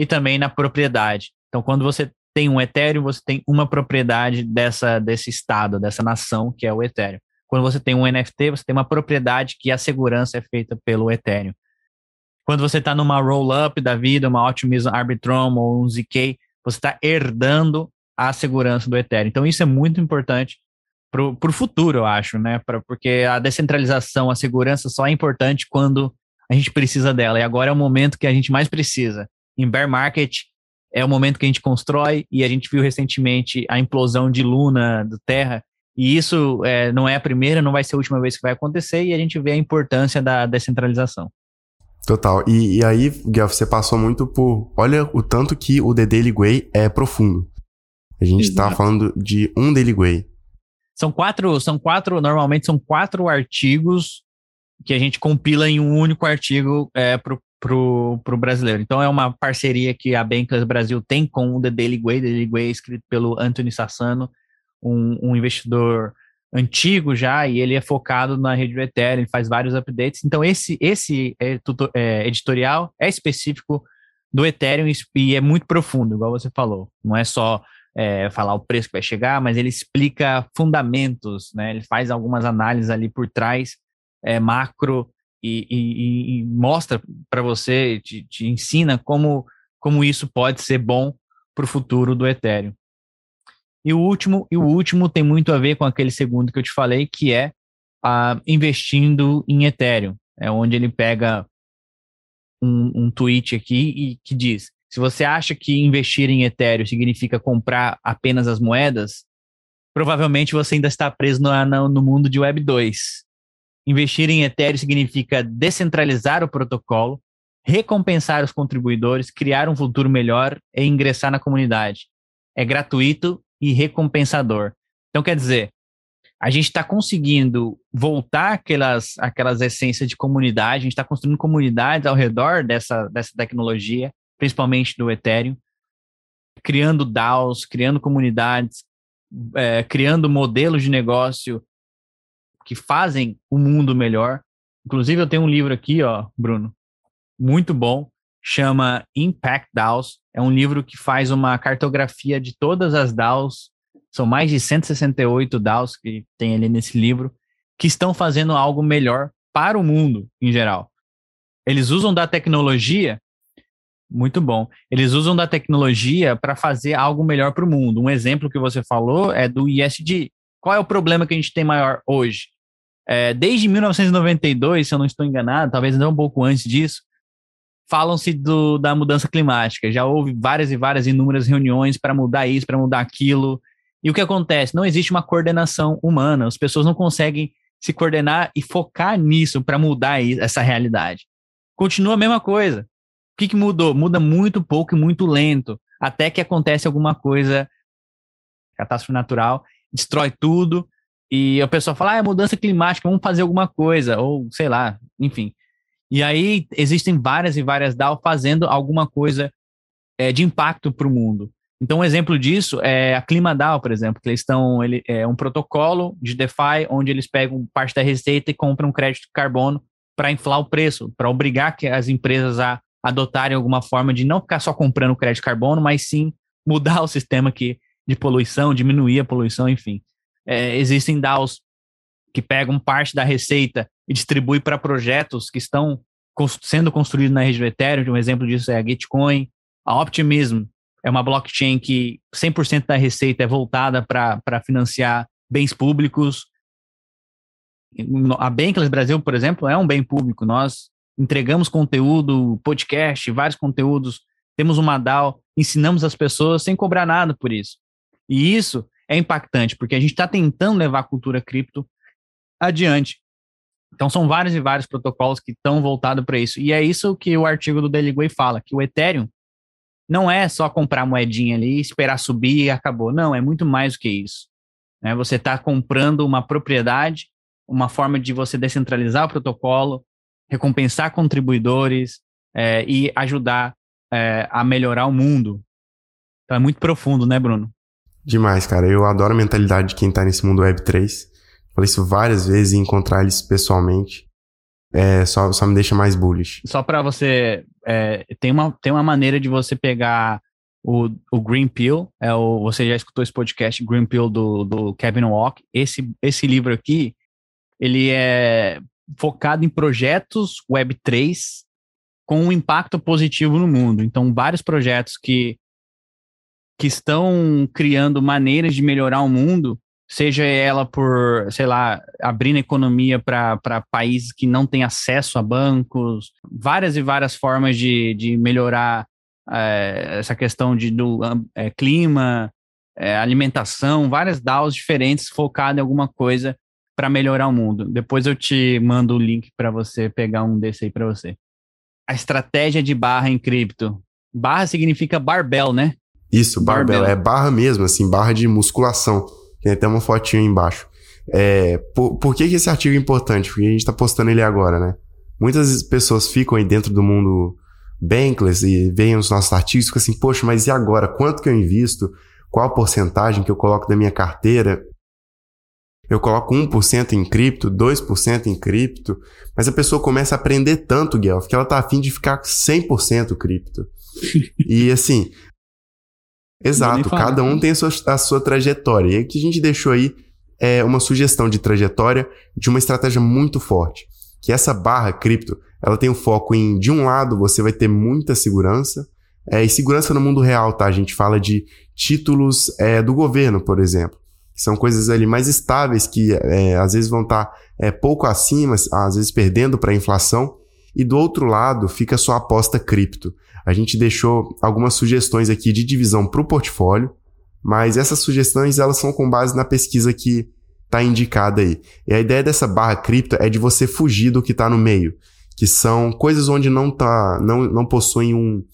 e também na propriedade. Então, quando você tem um Ethereum, você tem uma propriedade dessa, desse estado, dessa nação, que é o Ethereum. Quando você tem um NFT, você tem uma propriedade que a segurança é feita pelo Ethereum. Quando você está numa roll-up da vida, uma Optimism Arbitrum ou um ZK, você está herdando a segurança do Ethereum. Então, isso é muito importante para o futuro, eu acho, né? Pra, porque a descentralização, a segurança só é importante quando a gente precisa dela. E agora é o momento que a gente mais precisa em bear market é o momento que a gente constrói e a gente viu recentemente a implosão de Luna, do Terra, e isso é, não é a primeira, não vai ser a última vez que vai acontecer, e a gente vê a importância da descentralização. Total. E, e aí, Guilherme, você passou muito por. Olha o tanto que o The Daily Way é profundo. A gente está falando de um Daily Way. São quatro, são quatro, normalmente são quatro artigos que a gente compila em um único artigo é, para o brasileiro. Então é uma parceria que a Bankless Brasil tem com o The Daily Way. The Daily Way é escrito pelo Anthony Sassano, um, um, investidor antigo já, e ele é focado na rede do Ethereum, faz vários updates. Então esse, esse é, é, editorial é específico do Ethereum e é muito profundo, igual você falou. Não é só é, falar o preço que vai chegar, mas ele explica fundamentos, né? Ele faz algumas análises ali por trás, é, macro e, e, e mostra para você, te, te, ensina como, como isso pode ser bom para o futuro do Ethereum. E o último, e o último tem muito a ver com aquele segundo que eu te falei, que é a, investindo em Ethereum. É onde ele pega um, um tweet aqui e que diz: se você acha que investir em Ethereum significa comprar apenas as moedas, provavelmente você ainda está preso no, no mundo de Web 2. Investir em Ethereum significa descentralizar o protocolo, recompensar os contribuidores, criar um futuro melhor e ingressar na comunidade. É gratuito e recompensador. Então, quer dizer, a gente está conseguindo voltar aquelas, aquelas essências de comunidade, a gente está construindo comunidades ao redor dessa, dessa tecnologia, principalmente do Ethereum, criando DAOs, criando comunidades, é, criando modelos de negócio que fazem o mundo melhor. Inclusive, eu tenho um livro aqui, ó, Bruno, muito bom, chama Impact DAOs. É um livro que faz uma cartografia de todas as DAOs. São mais de 168 DAOs que tem ali nesse livro, que estão fazendo algo melhor para o mundo em geral. Eles usam da tecnologia, muito bom. Eles usam da tecnologia para fazer algo melhor para o mundo. Um exemplo que você falou é do ISD. Qual é o problema que a gente tem maior hoje? É, desde 1992, se eu não estou enganado, talvez até um pouco antes disso, falam-se da mudança climática. Já houve várias e várias inúmeras reuniões para mudar isso, para mudar aquilo. E o que acontece? Não existe uma coordenação humana. As pessoas não conseguem se coordenar e focar nisso para mudar essa realidade. Continua a mesma coisa. O que, que mudou? Muda muito pouco e muito lento, até que acontece alguma coisa, catástrofe natural, destrói tudo, e a pessoa fala, ah, é mudança climática, vamos fazer alguma coisa, ou sei lá, enfim. E aí existem várias e várias DAO fazendo alguma coisa é, de impacto para o mundo. Então, um exemplo disso é a ClimaDAO, por exemplo, que eles estão, ele, é um protocolo de DeFi onde eles pegam parte da receita e compram crédito de carbono para inflar o preço, para obrigar que as empresas a adotarem alguma forma de não ficar só comprando crédito de carbono, mas sim mudar o sistema que, de poluição, diminuir a poluição, enfim. É, existem DAOs que pegam parte da receita e distribuem para projetos que estão sendo construídos na rede do Ethereum. Um exemplo disso é a Gitcoin. A Optimism é uma blockchain que 100% da receita é voltada para financiar bens públicos. A Bankless Brasil, por exemplo, é um bem público. Nós entregamos conteúdo, podcast, vários conteúdos. Temos uma DAO ensinamos as pessoas sem cobrar nada por isso. E isso é impactante, porque a gente está tentando levar a cultura cripto adiante. Então, são vários e vários protocolos que estão voltados para isso. E é isso que o artigo do Daily Way fala, que o Ethereum não é só comprar moedinha ali, esperar subir e acabou. Não, é muito mais do que isso. Né? Você está comprando uma propriedade, uma forma de você descentralizar o protocolo, recompensar contribuidores é, e ajudar é, a melhorar o mundo. Então é muito profundo, né, Bruno? Demais, cara. Eu adoro a mentalidade de quem está nesse mundo Web3. Falei isso várias vezes e encontrar eles pessoalmente é, só, só me deixa mais bullish. Só para você. É, tem, uma, tem uma maneira de você pegar o, o Green Pill. É o, você já escutou esse podcast, Green Pill, do, do Kevin Walk. Esse, esse livro aqui, ele é focado em projetos Web3 com um impacto positivo no mundo. Então, vários projetos que, que estão criando maneiras de melhorar o mundo seja ela por, sei lá, abrindo economia para países que não têm acesso a bancos, várias e várias formas de, de melhorar é, essa questão de, do é, clima, é, alimentação, várias DAOs diferentes focadas em alguma coisa para melhorar o mundo. Depois eu te mando o link para você pegar um desse aí para você. A estratégia de barra em cripto. Barra significa barbell, né? Isso, barbell, barbell. é barra mesmo, assim, barra de musculação. Tem até uma fotinha embaixo. É, por, por que, que esse artigo é importante? Porque a gente está postando ele agora, né? Muitas pessoas ficam aí dentro do mundo Bankless e veem os nossos artigos e ficam assim, poxa, mas e agora? Quanto que eu invisto? Qual a porcentagem que eu coloco da minha carteira? Eu coloco 1% em cripto, 2% em cripto, mas a pessoa começa a aprender tanto, Guelph, que ela tá afim de ficar 100% cripto. e assim, Exato, cada um tem a sua, a sua trajetória. E o que a gente deixou aí é uma sugestão de trajetória de uma estratégia muito forte. Que essa barra cripto, ela tem o um foco em, de um lado, você vai ter muita segurança, é, e segurança no mundo real, tá? A gente fala de títulos é, do governo, por exemplo. Que são coisas ali mais estáveis que é, às vezes vão estar tá, é, pouco acima, às vezes perdendo para a inflação. E do outro lado fica a sua aposta cripto. A gente deixou algumas sugestões aqui de divisão para o portfólio, mas essas sugestões elas são com base na pesquisa que está indicada aí. E a ideia dessa barra cripto é de você fugir do que está no meio, que são coisas onde não, tá, não, não possuem um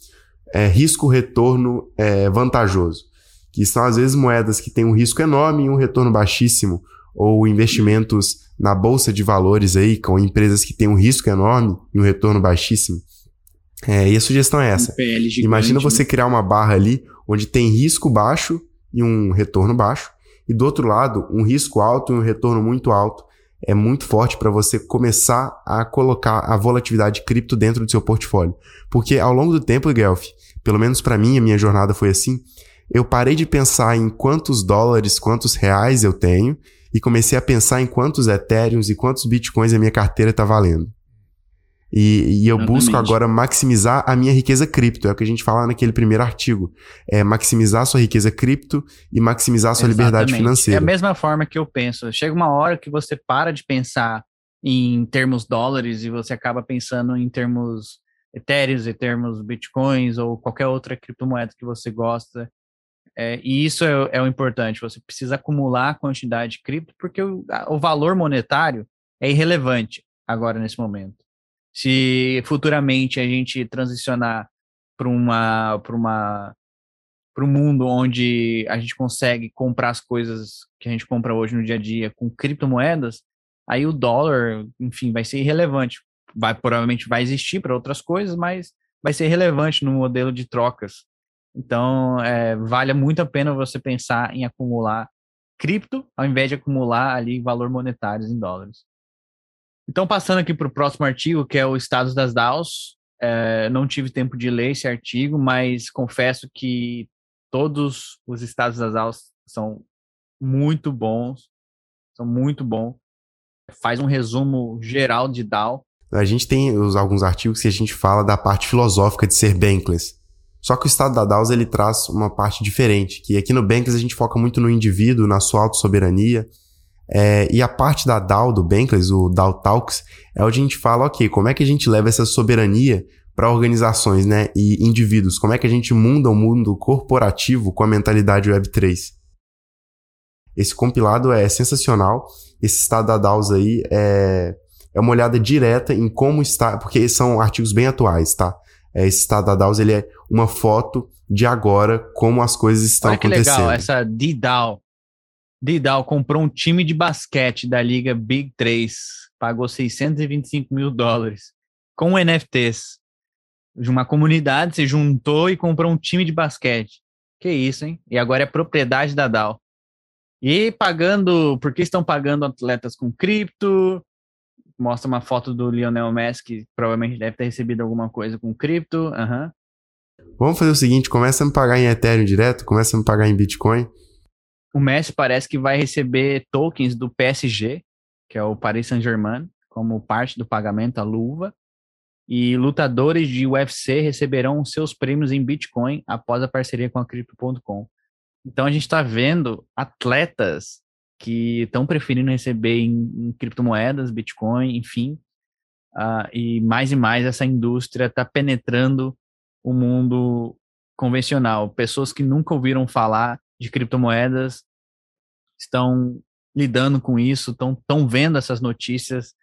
é, risco-retorno é, vantajoso, que são às vezes moedas que têm um risco enorme e um retorno baixíssimo, ou investimentos na bolsa de valores aí com empresas que têm um risco enorme e um retorno baixíssimo. É, e a sugestão é essa. Um gigante, Imagina você né? criar uma barra ali onde tem risco baixo e um retorno baixo, e do outro lado, um risco alto e um retorno muito alto. É muito forte para você começar a colocar a volatilidade cripto dentro do seu portfólio. Porque ao longo do tempo, Guelph, pelo menos para mim, a minha jornada foi assim, eu parei de pensar em quantos dólares, quantos reais eu tenho e comecei a pensar em quantos etéreos e quantos bitcoins a minha carteira está valendo. E, e eu Exatamente. busco agora maximizar a minha riqueza cripto. É o que a gente fala naquele primeiro artigo. É maximizar a sua riqueza cripto e maximizar a sua Exatamente. liberdade financeira. É a mesma forma que eu penso. Chega uma hora que você para de pensar em termos dólares e você acaba pensando em termos etéreos, em termos bitcoins ou qualquer outra criptomoeda que você gosta. É, e isso é, é, o importante. Você precisa acumular a quantidade de cripto porque o, o valor monetário é irrelevante agora nesse momento se futuramente a gente transicionar para uma para uma para um mundo onde a gente consegue comprar as coisas que a gente compra hoje no dia a dia com criptomoedas, aí o dólar, enfim, vai ser irrelevante. Vai provavelmente vai existir para outras coisas, mas vai ser relevante no modelo de trocas. Então, é, vale muito a pena você pensar em acumular cripto ao invés de acumular ali valor monetários em dólares. Então, passando aqui para o próximo artigo, que é o Estados das DAOs. É, não tive tempo de ler esse artigo, mas confesso que todos os Estados das DAOs são muito bons. São muito bons. Faz um resumo geral de DAO. A gente tem os, alguns artigos que a gente fala da parte filosófica de ser bankless. Só que o estado da DAOs ele traz uma parte diferente, que aqui no Bankless a gente foca muito no indivíduo, na sua autossoberania, soberania é, e a parte da DAO do Bankless, o DAO Talks, é onde a gente fala, ok, como é que a gente leva essa soberania para organizações, né, e indivíduos. Como é que a gente muda o mundo corporativo com a mentalidade Web3? Esse compilado é sensacional. Esse estado da DAOs aí é, é uma olhada direta em como está, porque são artigos bem atuais, tá? É, esse estado da DAOs ele é uma foto de agora, como as coisas estão Olha que acontecendo. legal, essa D-DAO. D-DAO comprou um time de basquete da liga Big 3, pagou 625 mil dólares com NFTs de uma comunidade se juntou e comprou um time de basquete. Que isso, hein? E agora é propriedade da DAO. E pagando, porque estão pagando atletas com cripto? Mostra uma foto do Lionel Messi, que provavelmente deve ter recebido alguma coisa com cripto. Uhum. Vamos fazer o seguinte: começa a me pagar em Ethereum direto, começa a me pagar em Bitcoin. O Messi parece que vai receber tokens do PSG, que é o Paris Saint-Germain, como parte do pagamento, a luva e lutadores de UFC receberão seus prêmios em Bitcoin após a parceria com a Crypto.com. Então a gente está vendo atletas que estão preferindo receber em, em, criptomoedas, Bitcoin, enfim, uh, e mais e mais essa indústria está penetrando o mundo convencional. Pessoas que nunca ouviram falar de criptomoedas estão lidando com isso, estão vendo essas notícias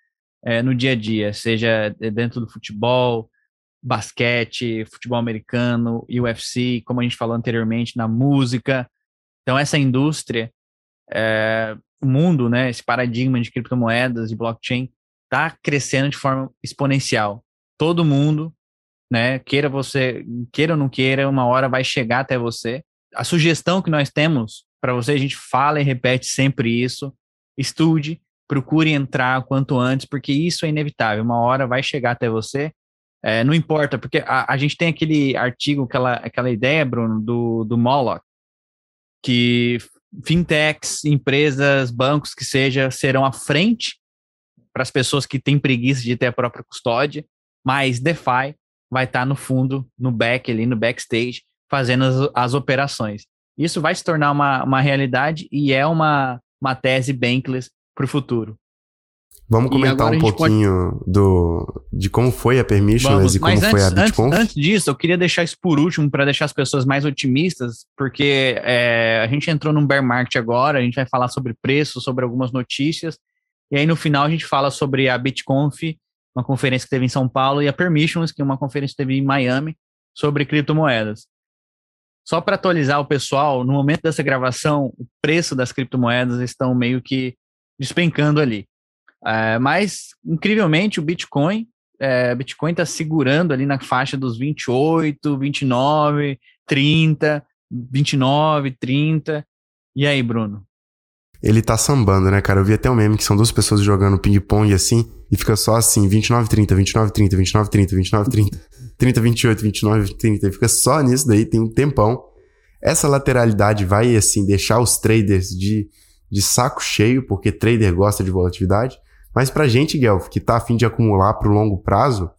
é, no dia a dia, seja dentro do futebol, basquete, futebol americano, UFC, como a gente falou anteriormente, na música. Então, essa indústria, é, o mundo, né, esse paradigma de criptomoedas e blockchain, está crescendo de forma exponencial. Todo mundo, né, queira você, queira ou não queira, uma hora vai chegar até você. A sugestão que nós temos para você, a gente fala e repete sempre isso, estude, procure entrar quanto antes, porque isso é inevitável. Uma hora vai chegar até você. É, não importa, porque a, a, gente tem aquele artigo, aquela, aquela ideia, Bruno, do, do Moloch, que fintechs, empresas, bancos que seja, serão à frente para as pessoas que têm preguiça de ter a própria custódia, mas DeFi vai estar tá no fundo, no back ali, no backstage, fazendo as, as operações. Isso vai se tornar uma, uma realidade e é uma, uma tese Bankless para o futuro. Vamos comentar um pouquinho pode... do, de como foi a Permissionless e como antes, foi a Bitcoin? Antes, antes, disso, eu queria deixar isso por último para deixar as pessoas mais otimistas, porque é, a gente entrou num bear market agora, a gente vai falar sobre preço, sobre algumas notícias, e aí no final a gente fala sobre a BitConf, uma conferência que teve em São Paulo, e a Permissionless, que é uma conferência que teve em Miami, sobre criptomoedas. Só para atualizar o pessoal, no momento dessa gravação, o preço das criptomoedas estão meio que despencando ali. É, mas, incrivelmente, o Bitcoin, é, Bitcoin está segurando ali na faixa dos 28, 29, 30, 29, 30. E aí, Bruno? Ele tá sambando, né, cara? Eu vi até um meme que são duas pessoas jogando ping-pong assim, e fica só assim, 29, 30, 29, 30, 29, 30, 29, 30, 30, 28, 29, 30. Fica só nisso daí, tem um tempão. Essa lateralidade vai, assim, deixar os traders de de saco cheio, porque trader gosta de volatilidade. Mas pra gente, Guelph, que tá afim de acumular pro longo prazo,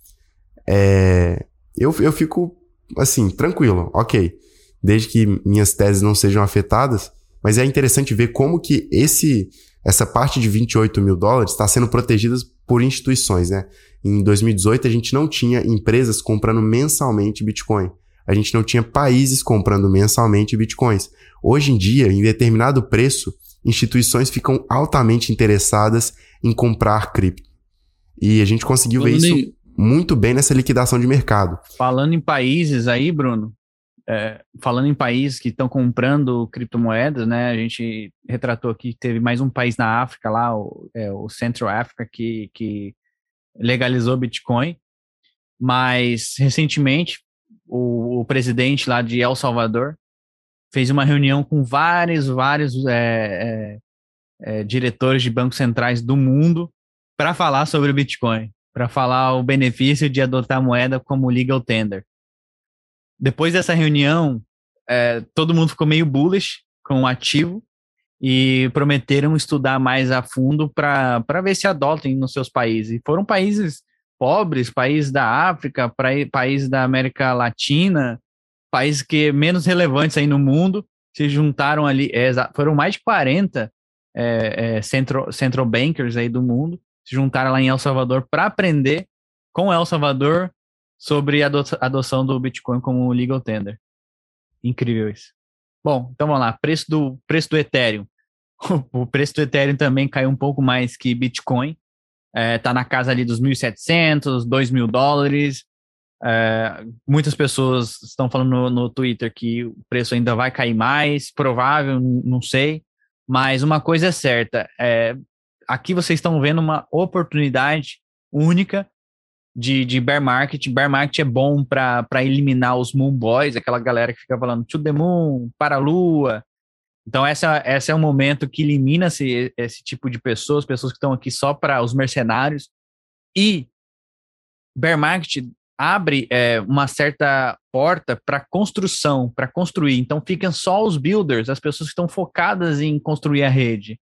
é... eu, eu fico, assim, tranquilo, ok. Desde que minhas teses não sejam afetadas. Mas é interessante ver como que esse essa parte de 28 mil dólares está sendo protegida por instituições, né? Em 2018, a gente não tinha empresas comprando mensalmente Bitcoin. A gente não tinha países comprando mensalmente Bitcoins. Hoje em dia, em determinado preço, instituições ficam altamente interessadas em comprar cripto. E a gente conseguiu falando ver isso em, muito bem nessa liquidação de mercado. Falando em países aí, Bruno, é, falando em países que estão comprando criptomoedas, né? A gente retratou aqui que teve mais um país na África lá, o, é, o Central Africa, que, que legalizou Bitcoin. Mas recentemente o, o presidente lá de El Salvador fez uma reunião com vários, vários é, é, diretores de bancos centrais do mundo para falar sobre o Bitcoin, para falar o benefício de adotar a moeda como legal tender. Depois dessa reunião, é, todo mundo ficou meio bullish com o ativo e prometeram estudar mais a fundo para ver se adotem nos seus países. E foram países pobres, países da África, países da América Latina, países que menos relevantes aí no mundo se juntaram ali, é, foram mais de 40 é, é, central, central bankers aí do mundo, se juntaram lá em El Salvador para aprender com El Salvador sobre a adoção do Bitcoin como legal tender. Incrível isso. Bom, então vamos lá. Preço do, preço do Ethereum. O preço do Ethereum também caiu um pouco mais que Bitcoin. É, tá na casa ali dos 1.700, 2.000 dólares. É, muitas pessoas estão falando no, no, Twitter que o preço ainda vai cair mais, provável, não sei. Mas uma coisa é certa, é, aqui vocês estão vendo uma oportunidade única de, de bear market. Bear market é bom para eliminar os moon boys, aquela galera que fica falando to the moon, para a lua. Então, essa, essa é um momento que elimina esse, esse tipo de pessoas, pessoas que estão aqui só para os mercenários. E bear market abre é, uma certa porta para construção, para construir. Então, ficam só os builders, as pessoas que estão focadas em construir a rede.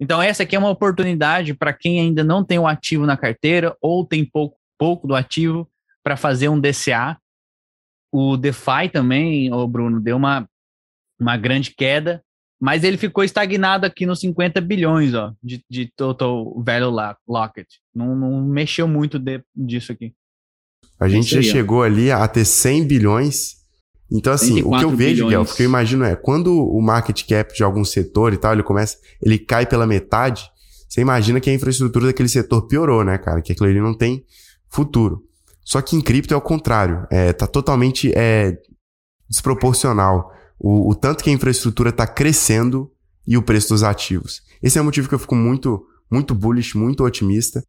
Então, essa aqui é uma oportunidade para quem ainda não tem o ativo na carteira ou tem pouco, pouco do ativo para fazer um DCA. O DeFi também, o Bruno, deu uma, uma grande queda, mas ele ficou estagnado aqui nos 50 bilhões ó, de, de total value locket. Não, não mexeu muito de, disso aqui. A gente já chegou ali a ter 100 bilhões então, assim, o que eu vejo, Guel, o que eu imagino é, quando o market cap de algum setor e tal, ele começa, ele cai pela metade, você imagina que a infraestrutura daquele setor piorou, né, cara? Que aquilo ali não tem futuro. Só que em cripto é o contrário. É, tá totalmente é, desproporcional. O, o tanto que a infraestrutura está crescendo e o preço dos ativos. Esse é o motivo que eu fico muito, muito bullish, muito otimista.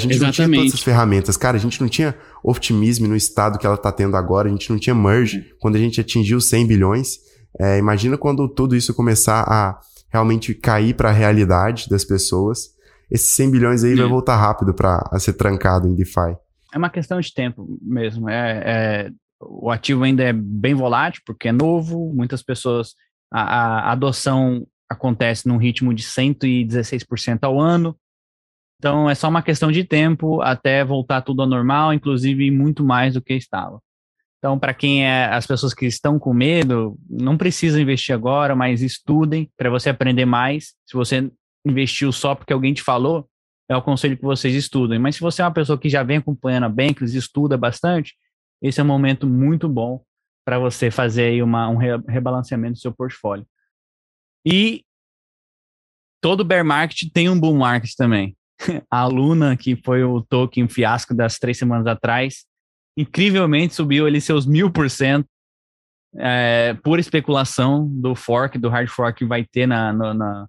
A gente Exatamente. não tinha todas essas ferramentas. Cara, a gente não tinha optimismo no estado que ela está tendo agora, a gente não tinha merge quando a gente atingiu 100 bilhões. É, imagina quando tudo isso começar a realmente cair para a realidade das pessoas. Esses 100 bilhões aí vai voltar rápido para ser trancado em DeFi. É uma questão de tempo mesmo. É, é, o ativo ainda é bem volátil porque é novo, muitas pessoas. A, a adoção acontece num ritmo de 116% ao ano. Então é só uma questão de tempo até voltar tudo ao normal, inclusive muito mais do que estava. Então, para quem é as pessoas que estão com medo, não precisa investir agora, mas estudem para você aprender mais. Se você investiu só porque alguém te falou, é o conselho que vocês estudem. Mas se você é uma pessoa que já vem acompanhando a Bankless, estuda bastante, esse é um momento muito bom para você fazer aí uma, um rebalanceamento do seu portfólio. E todo bear market tem um bull market também. a Luna, que foi o token fiasco das três semanas atrás, incrivelmente subiu ali seus mil por cento é, por especulação do fork, do hard fork que vai ter na, na, na,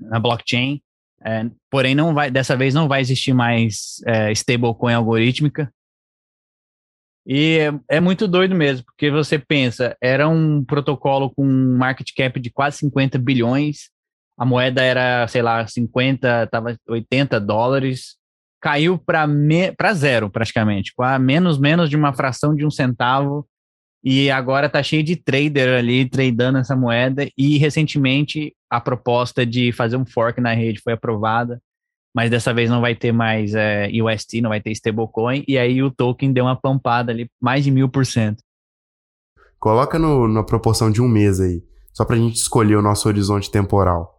na blockchain. É, porém, não vai, dessa vez não vai existir mais é, stablecoin algorítmica. E é, é, muito doido mesmo, porque você pensa, era um protocolo com um market cap de quase 50 bilhões, a moeda era, sei lá, 50, tava 80 dólares, caiu para para zero praticamente, com a menos menos de uma fração de um centavo. E agora tá cheio de trader ali tradando essa moeda. E recentemente a proposta de fazer um fork na rede foi aprovada, mas dessa vez não vai ter mais é, UST, não vai ter stablecoin. E aí o token deu uma pampada ali mais de mil por cento. Coloca no, na proporção de um mês aí, só para a gente escolher o nosso horizonte temporal.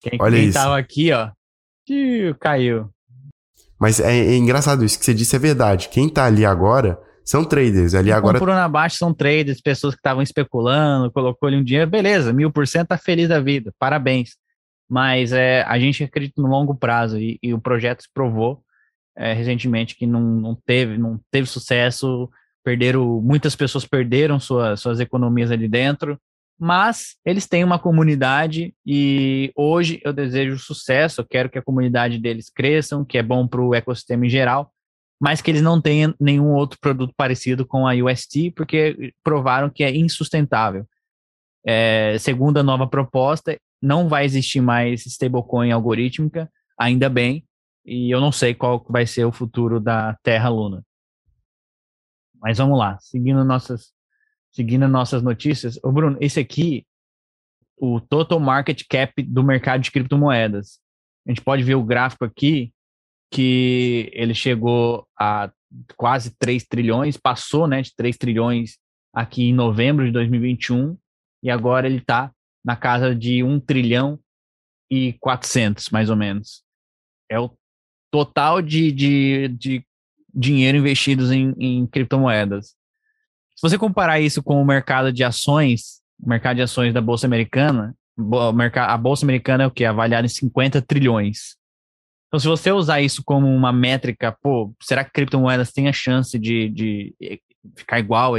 Quem, Olha quem isso. tava aqui, ó, caiu. Mas é, é, engraçado isso que você disse, é verdade. Quem tá ali agora são traders. Ali quem agora. Comprou na baixa são traders, pessoas que estavam especulando, colocou ali um dinheiro, beleza, mil por cento tá feliz da vida, parabéns. Mas é, a gente acredita no longo prazo e, e o projeto se provou é, recentemente que não, não, teve, não teve sucesso, perderam, muitas pessoas perderam sua, suas economias ali dentro mas eles têm uma comunidade e hoje eu desejo sucesso, eu quero que a comunidade deles cresçam, que é bom para o ecossistema em geral, mas que eles não tenham nenhum outro produto parecido com a UST, porque provaram que é insustentável. É, segundo a nova proposta, não vai existir mais stablecoin algorítmica, ainda bem, e eu não sei qual vai ser o futuro da Terra Luna. Mas vamos lá, seguindo nossas seguindo nossas notícias. Ô Bruno, esse aqui, o total market cap do mercado de criptomoedas. A gente pode ver o gráfico aqui, que ele chegou a quase 3 trilhões, passou né, de 3 trilhões aqui em novembro de 2021, e agora ele está na casa de 1 trilhão e 400, mais ou menos. É o total de, de, de dinheiro investidos em, em criptomoedas. Se você comparar isso com o mercado de ações, o mercado de ações da Bolsa Americana, a Bolsa Americana é o que? Avaliada em 50 trilhões. Então, se você usar isso como uma métrica, pô, será que criptomoedas têm a chance de, de ficar igual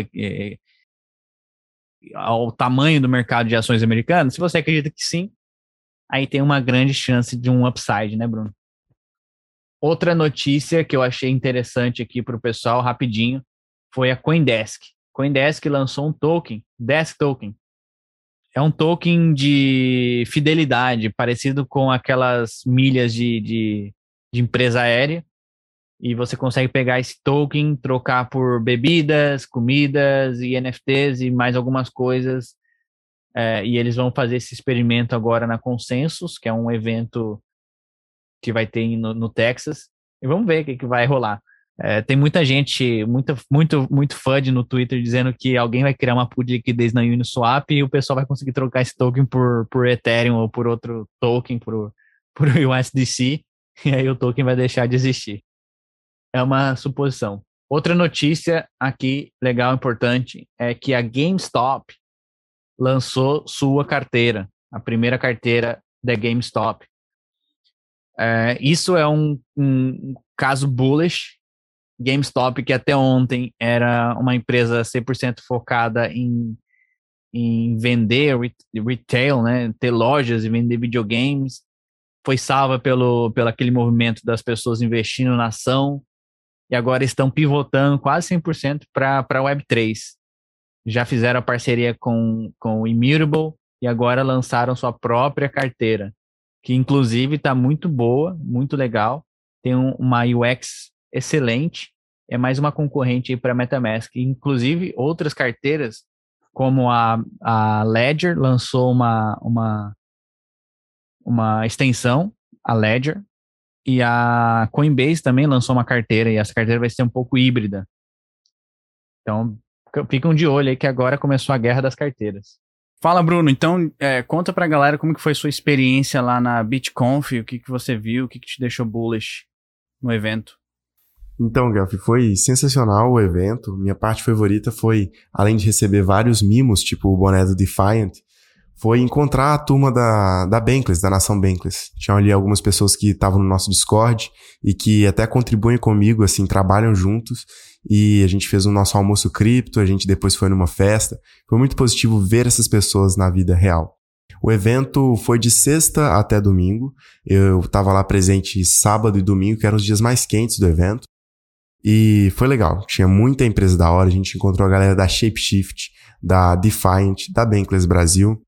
ao tamanho do mercado de ações americano? Se você acredita que sim, aí tem uma grande chance de um upside, né, Bruno? Outra notícia que eu achei interessante aqui para o pessoal, rapidinho, foi a Coindesk. Coindesk lançou um token, Desk Token, é um token de fidelidade, parecido com aquelas milhas de, de, de, empresa aérea. E você consegue pegar esse token, trocar por bebidas, comidas e NFTs e mais algumas coisas. É, e eles vão fazer esse experimento agora na Consensus, que é um evento que vai ter no, no Texas. E vamos ver o que, que vai rolar. É, tem muita gente, muito, muito fã de no Twitter dizendo que alguém vai criar uma pool de liquidez na Uniswap e o pessoal vai conseguir trocar esse token por, por Ethereum ou por outro token, por, por USDC, e aí o token vai deixar de existir. É uma suposição. Outra notícia aqui, legal, importante, é que a GameStop lançou sua carteira, a primeira carteira da GameStop. É, isso é um, um caso bullish GameStop, que até ontem era uma empresa 100% focada em, em vender retail, né, ter lojas e vender videogames, foi salva pelo, pelo aquele movimento das pessoas investindo na ação e agora estão pivotando quase 100% para a Web3. Já fizeram a parceria com, com o Immutable e agora lançaram sua própria carteira, que inclusive está muito boa, muito legal. Tem um, uma UX excelente, é mais uma concorrente para MetaMask. Inclusive, outras carteiras, como a, a Ledger, lançou uma, uma, uma extensão, a Ledger, e a Coinbase também lançou uma carteira, e essa carteira vai ser um pouco híbrida. Então, ficam de olho aí que agora começou a guerra das carteiras. Fala, Bruno. Então, é, conta pra galera como que foi sua experiência lá na BitConf, o que, que você viu, o que, que te deixou bullish no evento. Então, Gaf, foi sensacional o evento. Minha parte favorita foi, além de receber vários mimos, tipo o boné do Defiant, foi encontrar a turma da, da Bankless, da Nação Bankless. Tinham ali algumas pessoas que estavam no nosso Discord e que até contribuem comigo, assim, trabalham juntos. E a gente fez o nosso almoço cripto, a gente depois foi numa festa. Foi muito positivo ver essas pessoas na vida real. O evento foi de sexta até domingo. Eu estava lá presente sábado e domingo, que eram os dias mais quentes do evento. E foi legal. Tinha muita empresa da hora. A gente encontrou a galera da Shapeshift, da Defiant, da Bankless Brasil.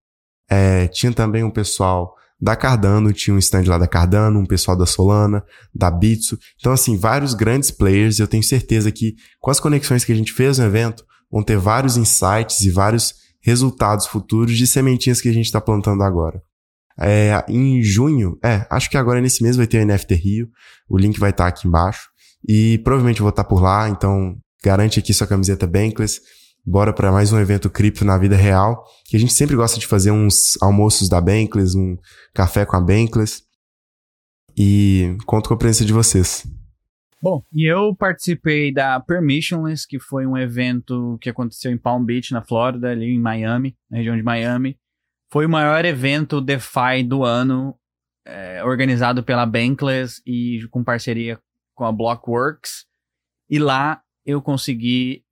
É, tinha também um pessoal da Cardano, tinha um stand lá da Cardano, um pessoal da Solana, da Bitso. Então, assim, vários grandes players. Eu tenho certeza que com as conexões que a gente fez no evento, vão ter vários insights e vários resultados futuros de sementinhas que a gente está plantando agora. É, em junho, é, acho que agora nesse mês vai ter o NFT Rio. O link vai estar tá aqui embaixo. E provavelmente vou estar por lá, então garante aqui sua camiseta Bankless. Bora para mais um evento cripto na vida real, que a gente sempre gosta de fazer uns almoços da Bankless, um café com a Bankless. E conto com a presença de vocês. Bom, e eu participei da Permissionless, que foi um evento que aconteceu em Palm Beach, na Flórida, ali em Miami, na região de Miami. Foi o maior evento DeFi do ano, é, organizado pela Bankless e com parceria com a Blockworks. E lá eu consegui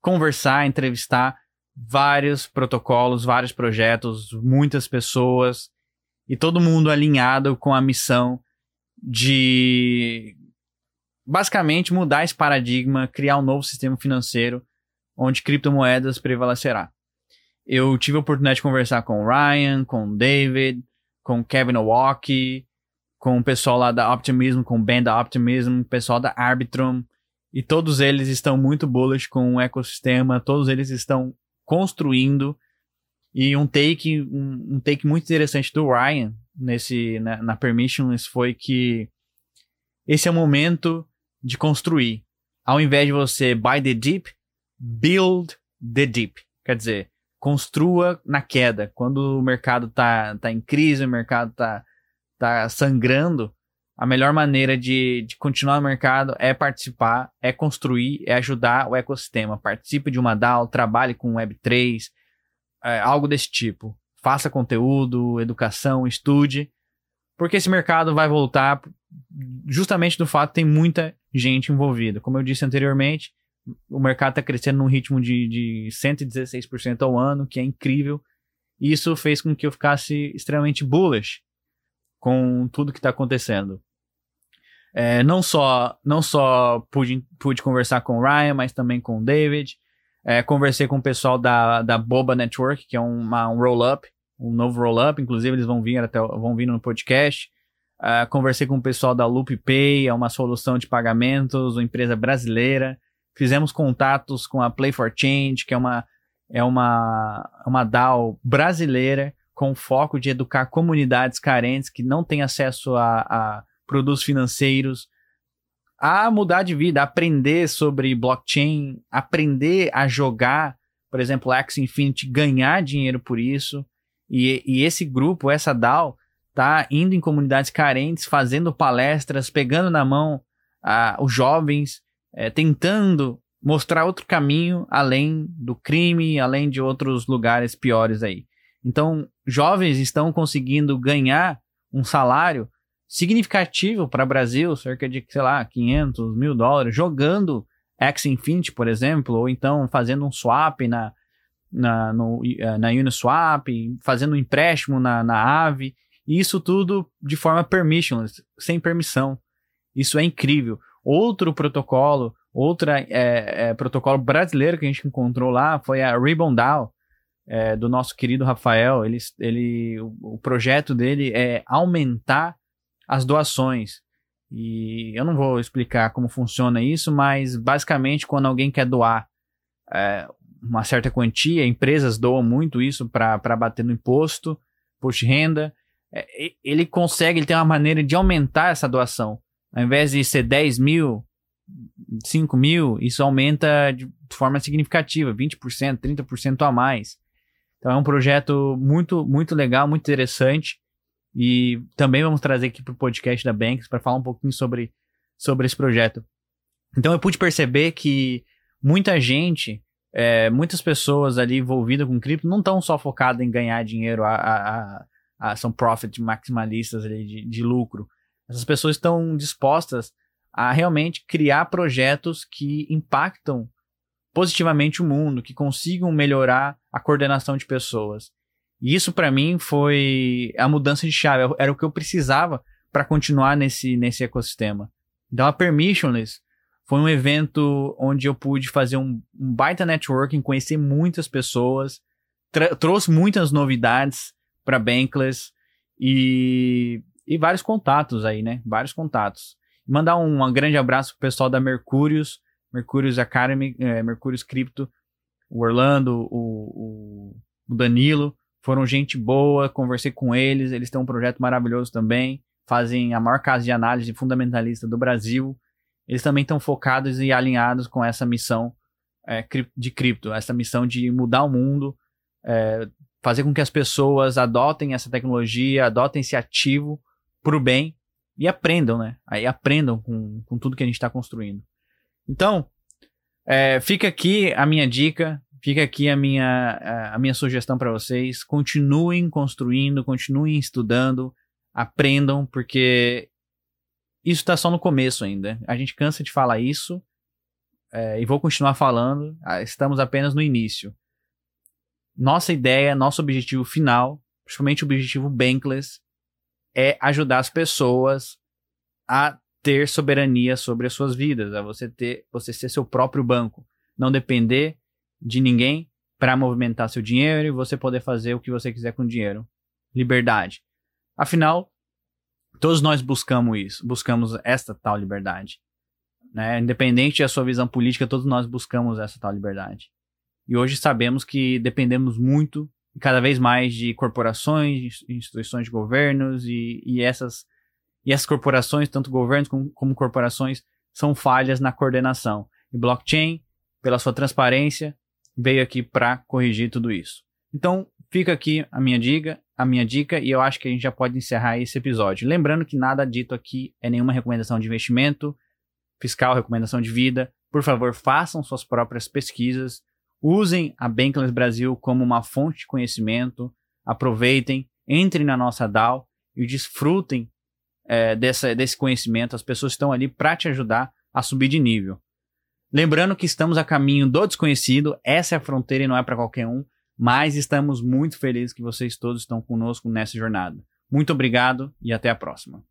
conversar, entrevistar vários protocolos, vários projetos, muitas pessoas e todo mundo alinhado com a missão de basicamente mudar esse paradigma, criar um novo sistema financeiro onde criptomoedas prevalecerá. Eu tive a oportunidade de conversar com o Ryan, com o David, com o Kevin Owocki, com o pessoal lá da Optimism, com o Ben da Optimism, o pessoal da Arbitrum, e todos eles estão muito bullish com o ecossistema, todos eles estão construindo. E um take, um, um take muito interessante do Ryan nesse na, na Permissionless foi que esse é o momento de construir. Ao invés de você buy the deep, build the deep. Quer dizer, construa na queda. Quando o mercado tá, tá em crise, o mercado tá tá sangrando, a melhor maneira de, de continuar no mercado é participar, é construir, é ajudar o ecossistema. Participe de uma DAO, trabalhe com Web3, é, algo desse tipo. Faça conteúdo, educação, estude, porque esse mercado vai voltar justamente do fato que tem muita gente envolvida. Como eu disse anteriormente, o mercado está crescendo num ritmo de, de 116% ao ano, que é incrível. Isso fez com que eu ficasse extremamente bullish com tudo que está acontecendo. É, não só não só pude, pude conversar com o Ryan, mas também com o David. É, conversei com o pessoal da, da Boba Network, que é uma, um roll-up, um novo roll-up. Inclusive, eles vão vir até vão vir no podcast. Uh, conversei com o pessoal da Loop Pay, é uma solução de pagamentos, uma empresa brasileira. Fizemos contatos com a Play for Change, que é uma, é uma, uma DAO brasileira com foco de educar comunidades carentes que não têm acesso a, a produtos financeiros, a mudar de vida, aprender sobre blockchain, aprender a jogar, por exemplo, Axie Infinity, ganhar dinheiro por isso. E, e esse grupo, essa DAO, tá indo em comunidades carentes, fazendo palestras, pegando na mão os jovens, é, tentando mostrar outro caminho além do crime, além de outros lugares piores aí. Então, jovens estão conseguindo ganhar um salário significativo para o Brasil, cerca de, sei lá, 500 mil dólares, jogando X Infinity, por exemplo, ou então fazendo um swap na, na, no, eh, na Uniswap, fazendo um empréstimo na, na Aave, e isso tudo de forma permissionless, sem permissão. Isso é incrível. Outro protocolo, outra é, é, protocolo brasileiro que a gente encontrou lá foi a Ribbon DAO, é, do nosso querido Rafael. Ele, ele, o, o projeto dele é aumentar as doações. E eu não vou explicar como funciona isso, mas basicamente quando alguém quer doar é, uma certa quantia, empresas doam muito isso para bater no imposto, de renda. É, ele consegue, ele tem uma maneira de aumentar essa doação. Ao invés de ser 10 mil, 5 mil, isso aumenta de forma significativa, 20%, 30% a mais. Então é um projeto muito, muito legal, muito interessante. E também vamos trazer aqui para o podcast da Banks para falar um pouquinho sobre, sobre esse projeto. Então eu pude perceber que muita gente, é, muitas pessoas ali envolvidas com cripto não estão só focadas em ganhar dinheiro, a, a, a, são profit maximalistas ali de, de lucro. Essas pessoas estão dispostas a realmente criar projetos que impactam positivamente o mundo, que consigam melhorar a coordenação de pessoas. E isso para mim foi a mudança de chave, era o que eu precisava para continuar nesse, nesse ecossistema. Então a Permissionless foi um evento onde eu pude fazer um, um baita networking, conhecer muitas pessoas, trouxe muitas novidades para Bankless e, e vários contatos aí, né? Vários contatos. Mandar um, um grande abraço pro pessoal da Mercúrios, Mercúrios Academy, é, Mercúrios Cripto, o Orlando, o, o, Danilo, foram gente boa, conversei com eles, eles têm um projeto maravilhoso também, fazem a maior casa de análise fundamentalista do Brasil. Eles também estão focados e alinhados com essa missão é, de cripto, essa missão de mudar o mundo, é, fazer com que as pessoas adotem essa tecnologia, adotem esse ativo para o bem e aprendam, né? Aí aprendam com, com tudo que a gente está construindo. Então, é, fica aqui a minha dica. Fica aqui a minha, a minha sugestão para vocês. Continuem construindo, continuem estudando, aprendam, porque isso está só no começo ainda. A gente cansa de falar isso é, e vou continuar falando. Ah, estamos apenas no início. Nossa ideia, nosso objetivo final, principalmente o objetivo Bankless, é ajudar as pessoas a ter soberania sobre as suas vidas, a você ter, você ser seu próprio banco, não depender de ninguém para movimentar seu dinheiro e você poder fazer o que você quiser com o dinheiro. Liberdade. Afinal, todos nós buscamos isso, buscamos esta tal liberdade. Né? Independente da sua visão política, todos nós buscamos essa tal liberdade. E hoje sabemos que dependemos muito cada vez mais de corporações, instituições de governos e, e essas e essas corporações, tanto governos como, como corporações, são falhas na coordenação. E blockchain, pela sua transparência, veio aqui para corrigir tudo isso. Então, fica aqui a minha dica, a minha dica e eu acho que a gente já pode encerrar esse episódio. Lembrando que nada dito aqui é nenhuma recomendação de investimento fiscal, recomendação de vida. Por favor, façam suas próprias pesquisas. Usem a Bankless Brasil como uma fonte de conhecimento. Aproveitem, entrem na nossa DAO e desfrutem é, dessa, desse conhecimento. As pessoas estão ali para te ajudar a subir de nível. Lembrando que estamos a caminho do desconhecido, essa é a fronteira e não é para qualquer um, mas estamos muito felizes que vocês todos estão conosco nessa jornada. Muito obrigado e até a próxima.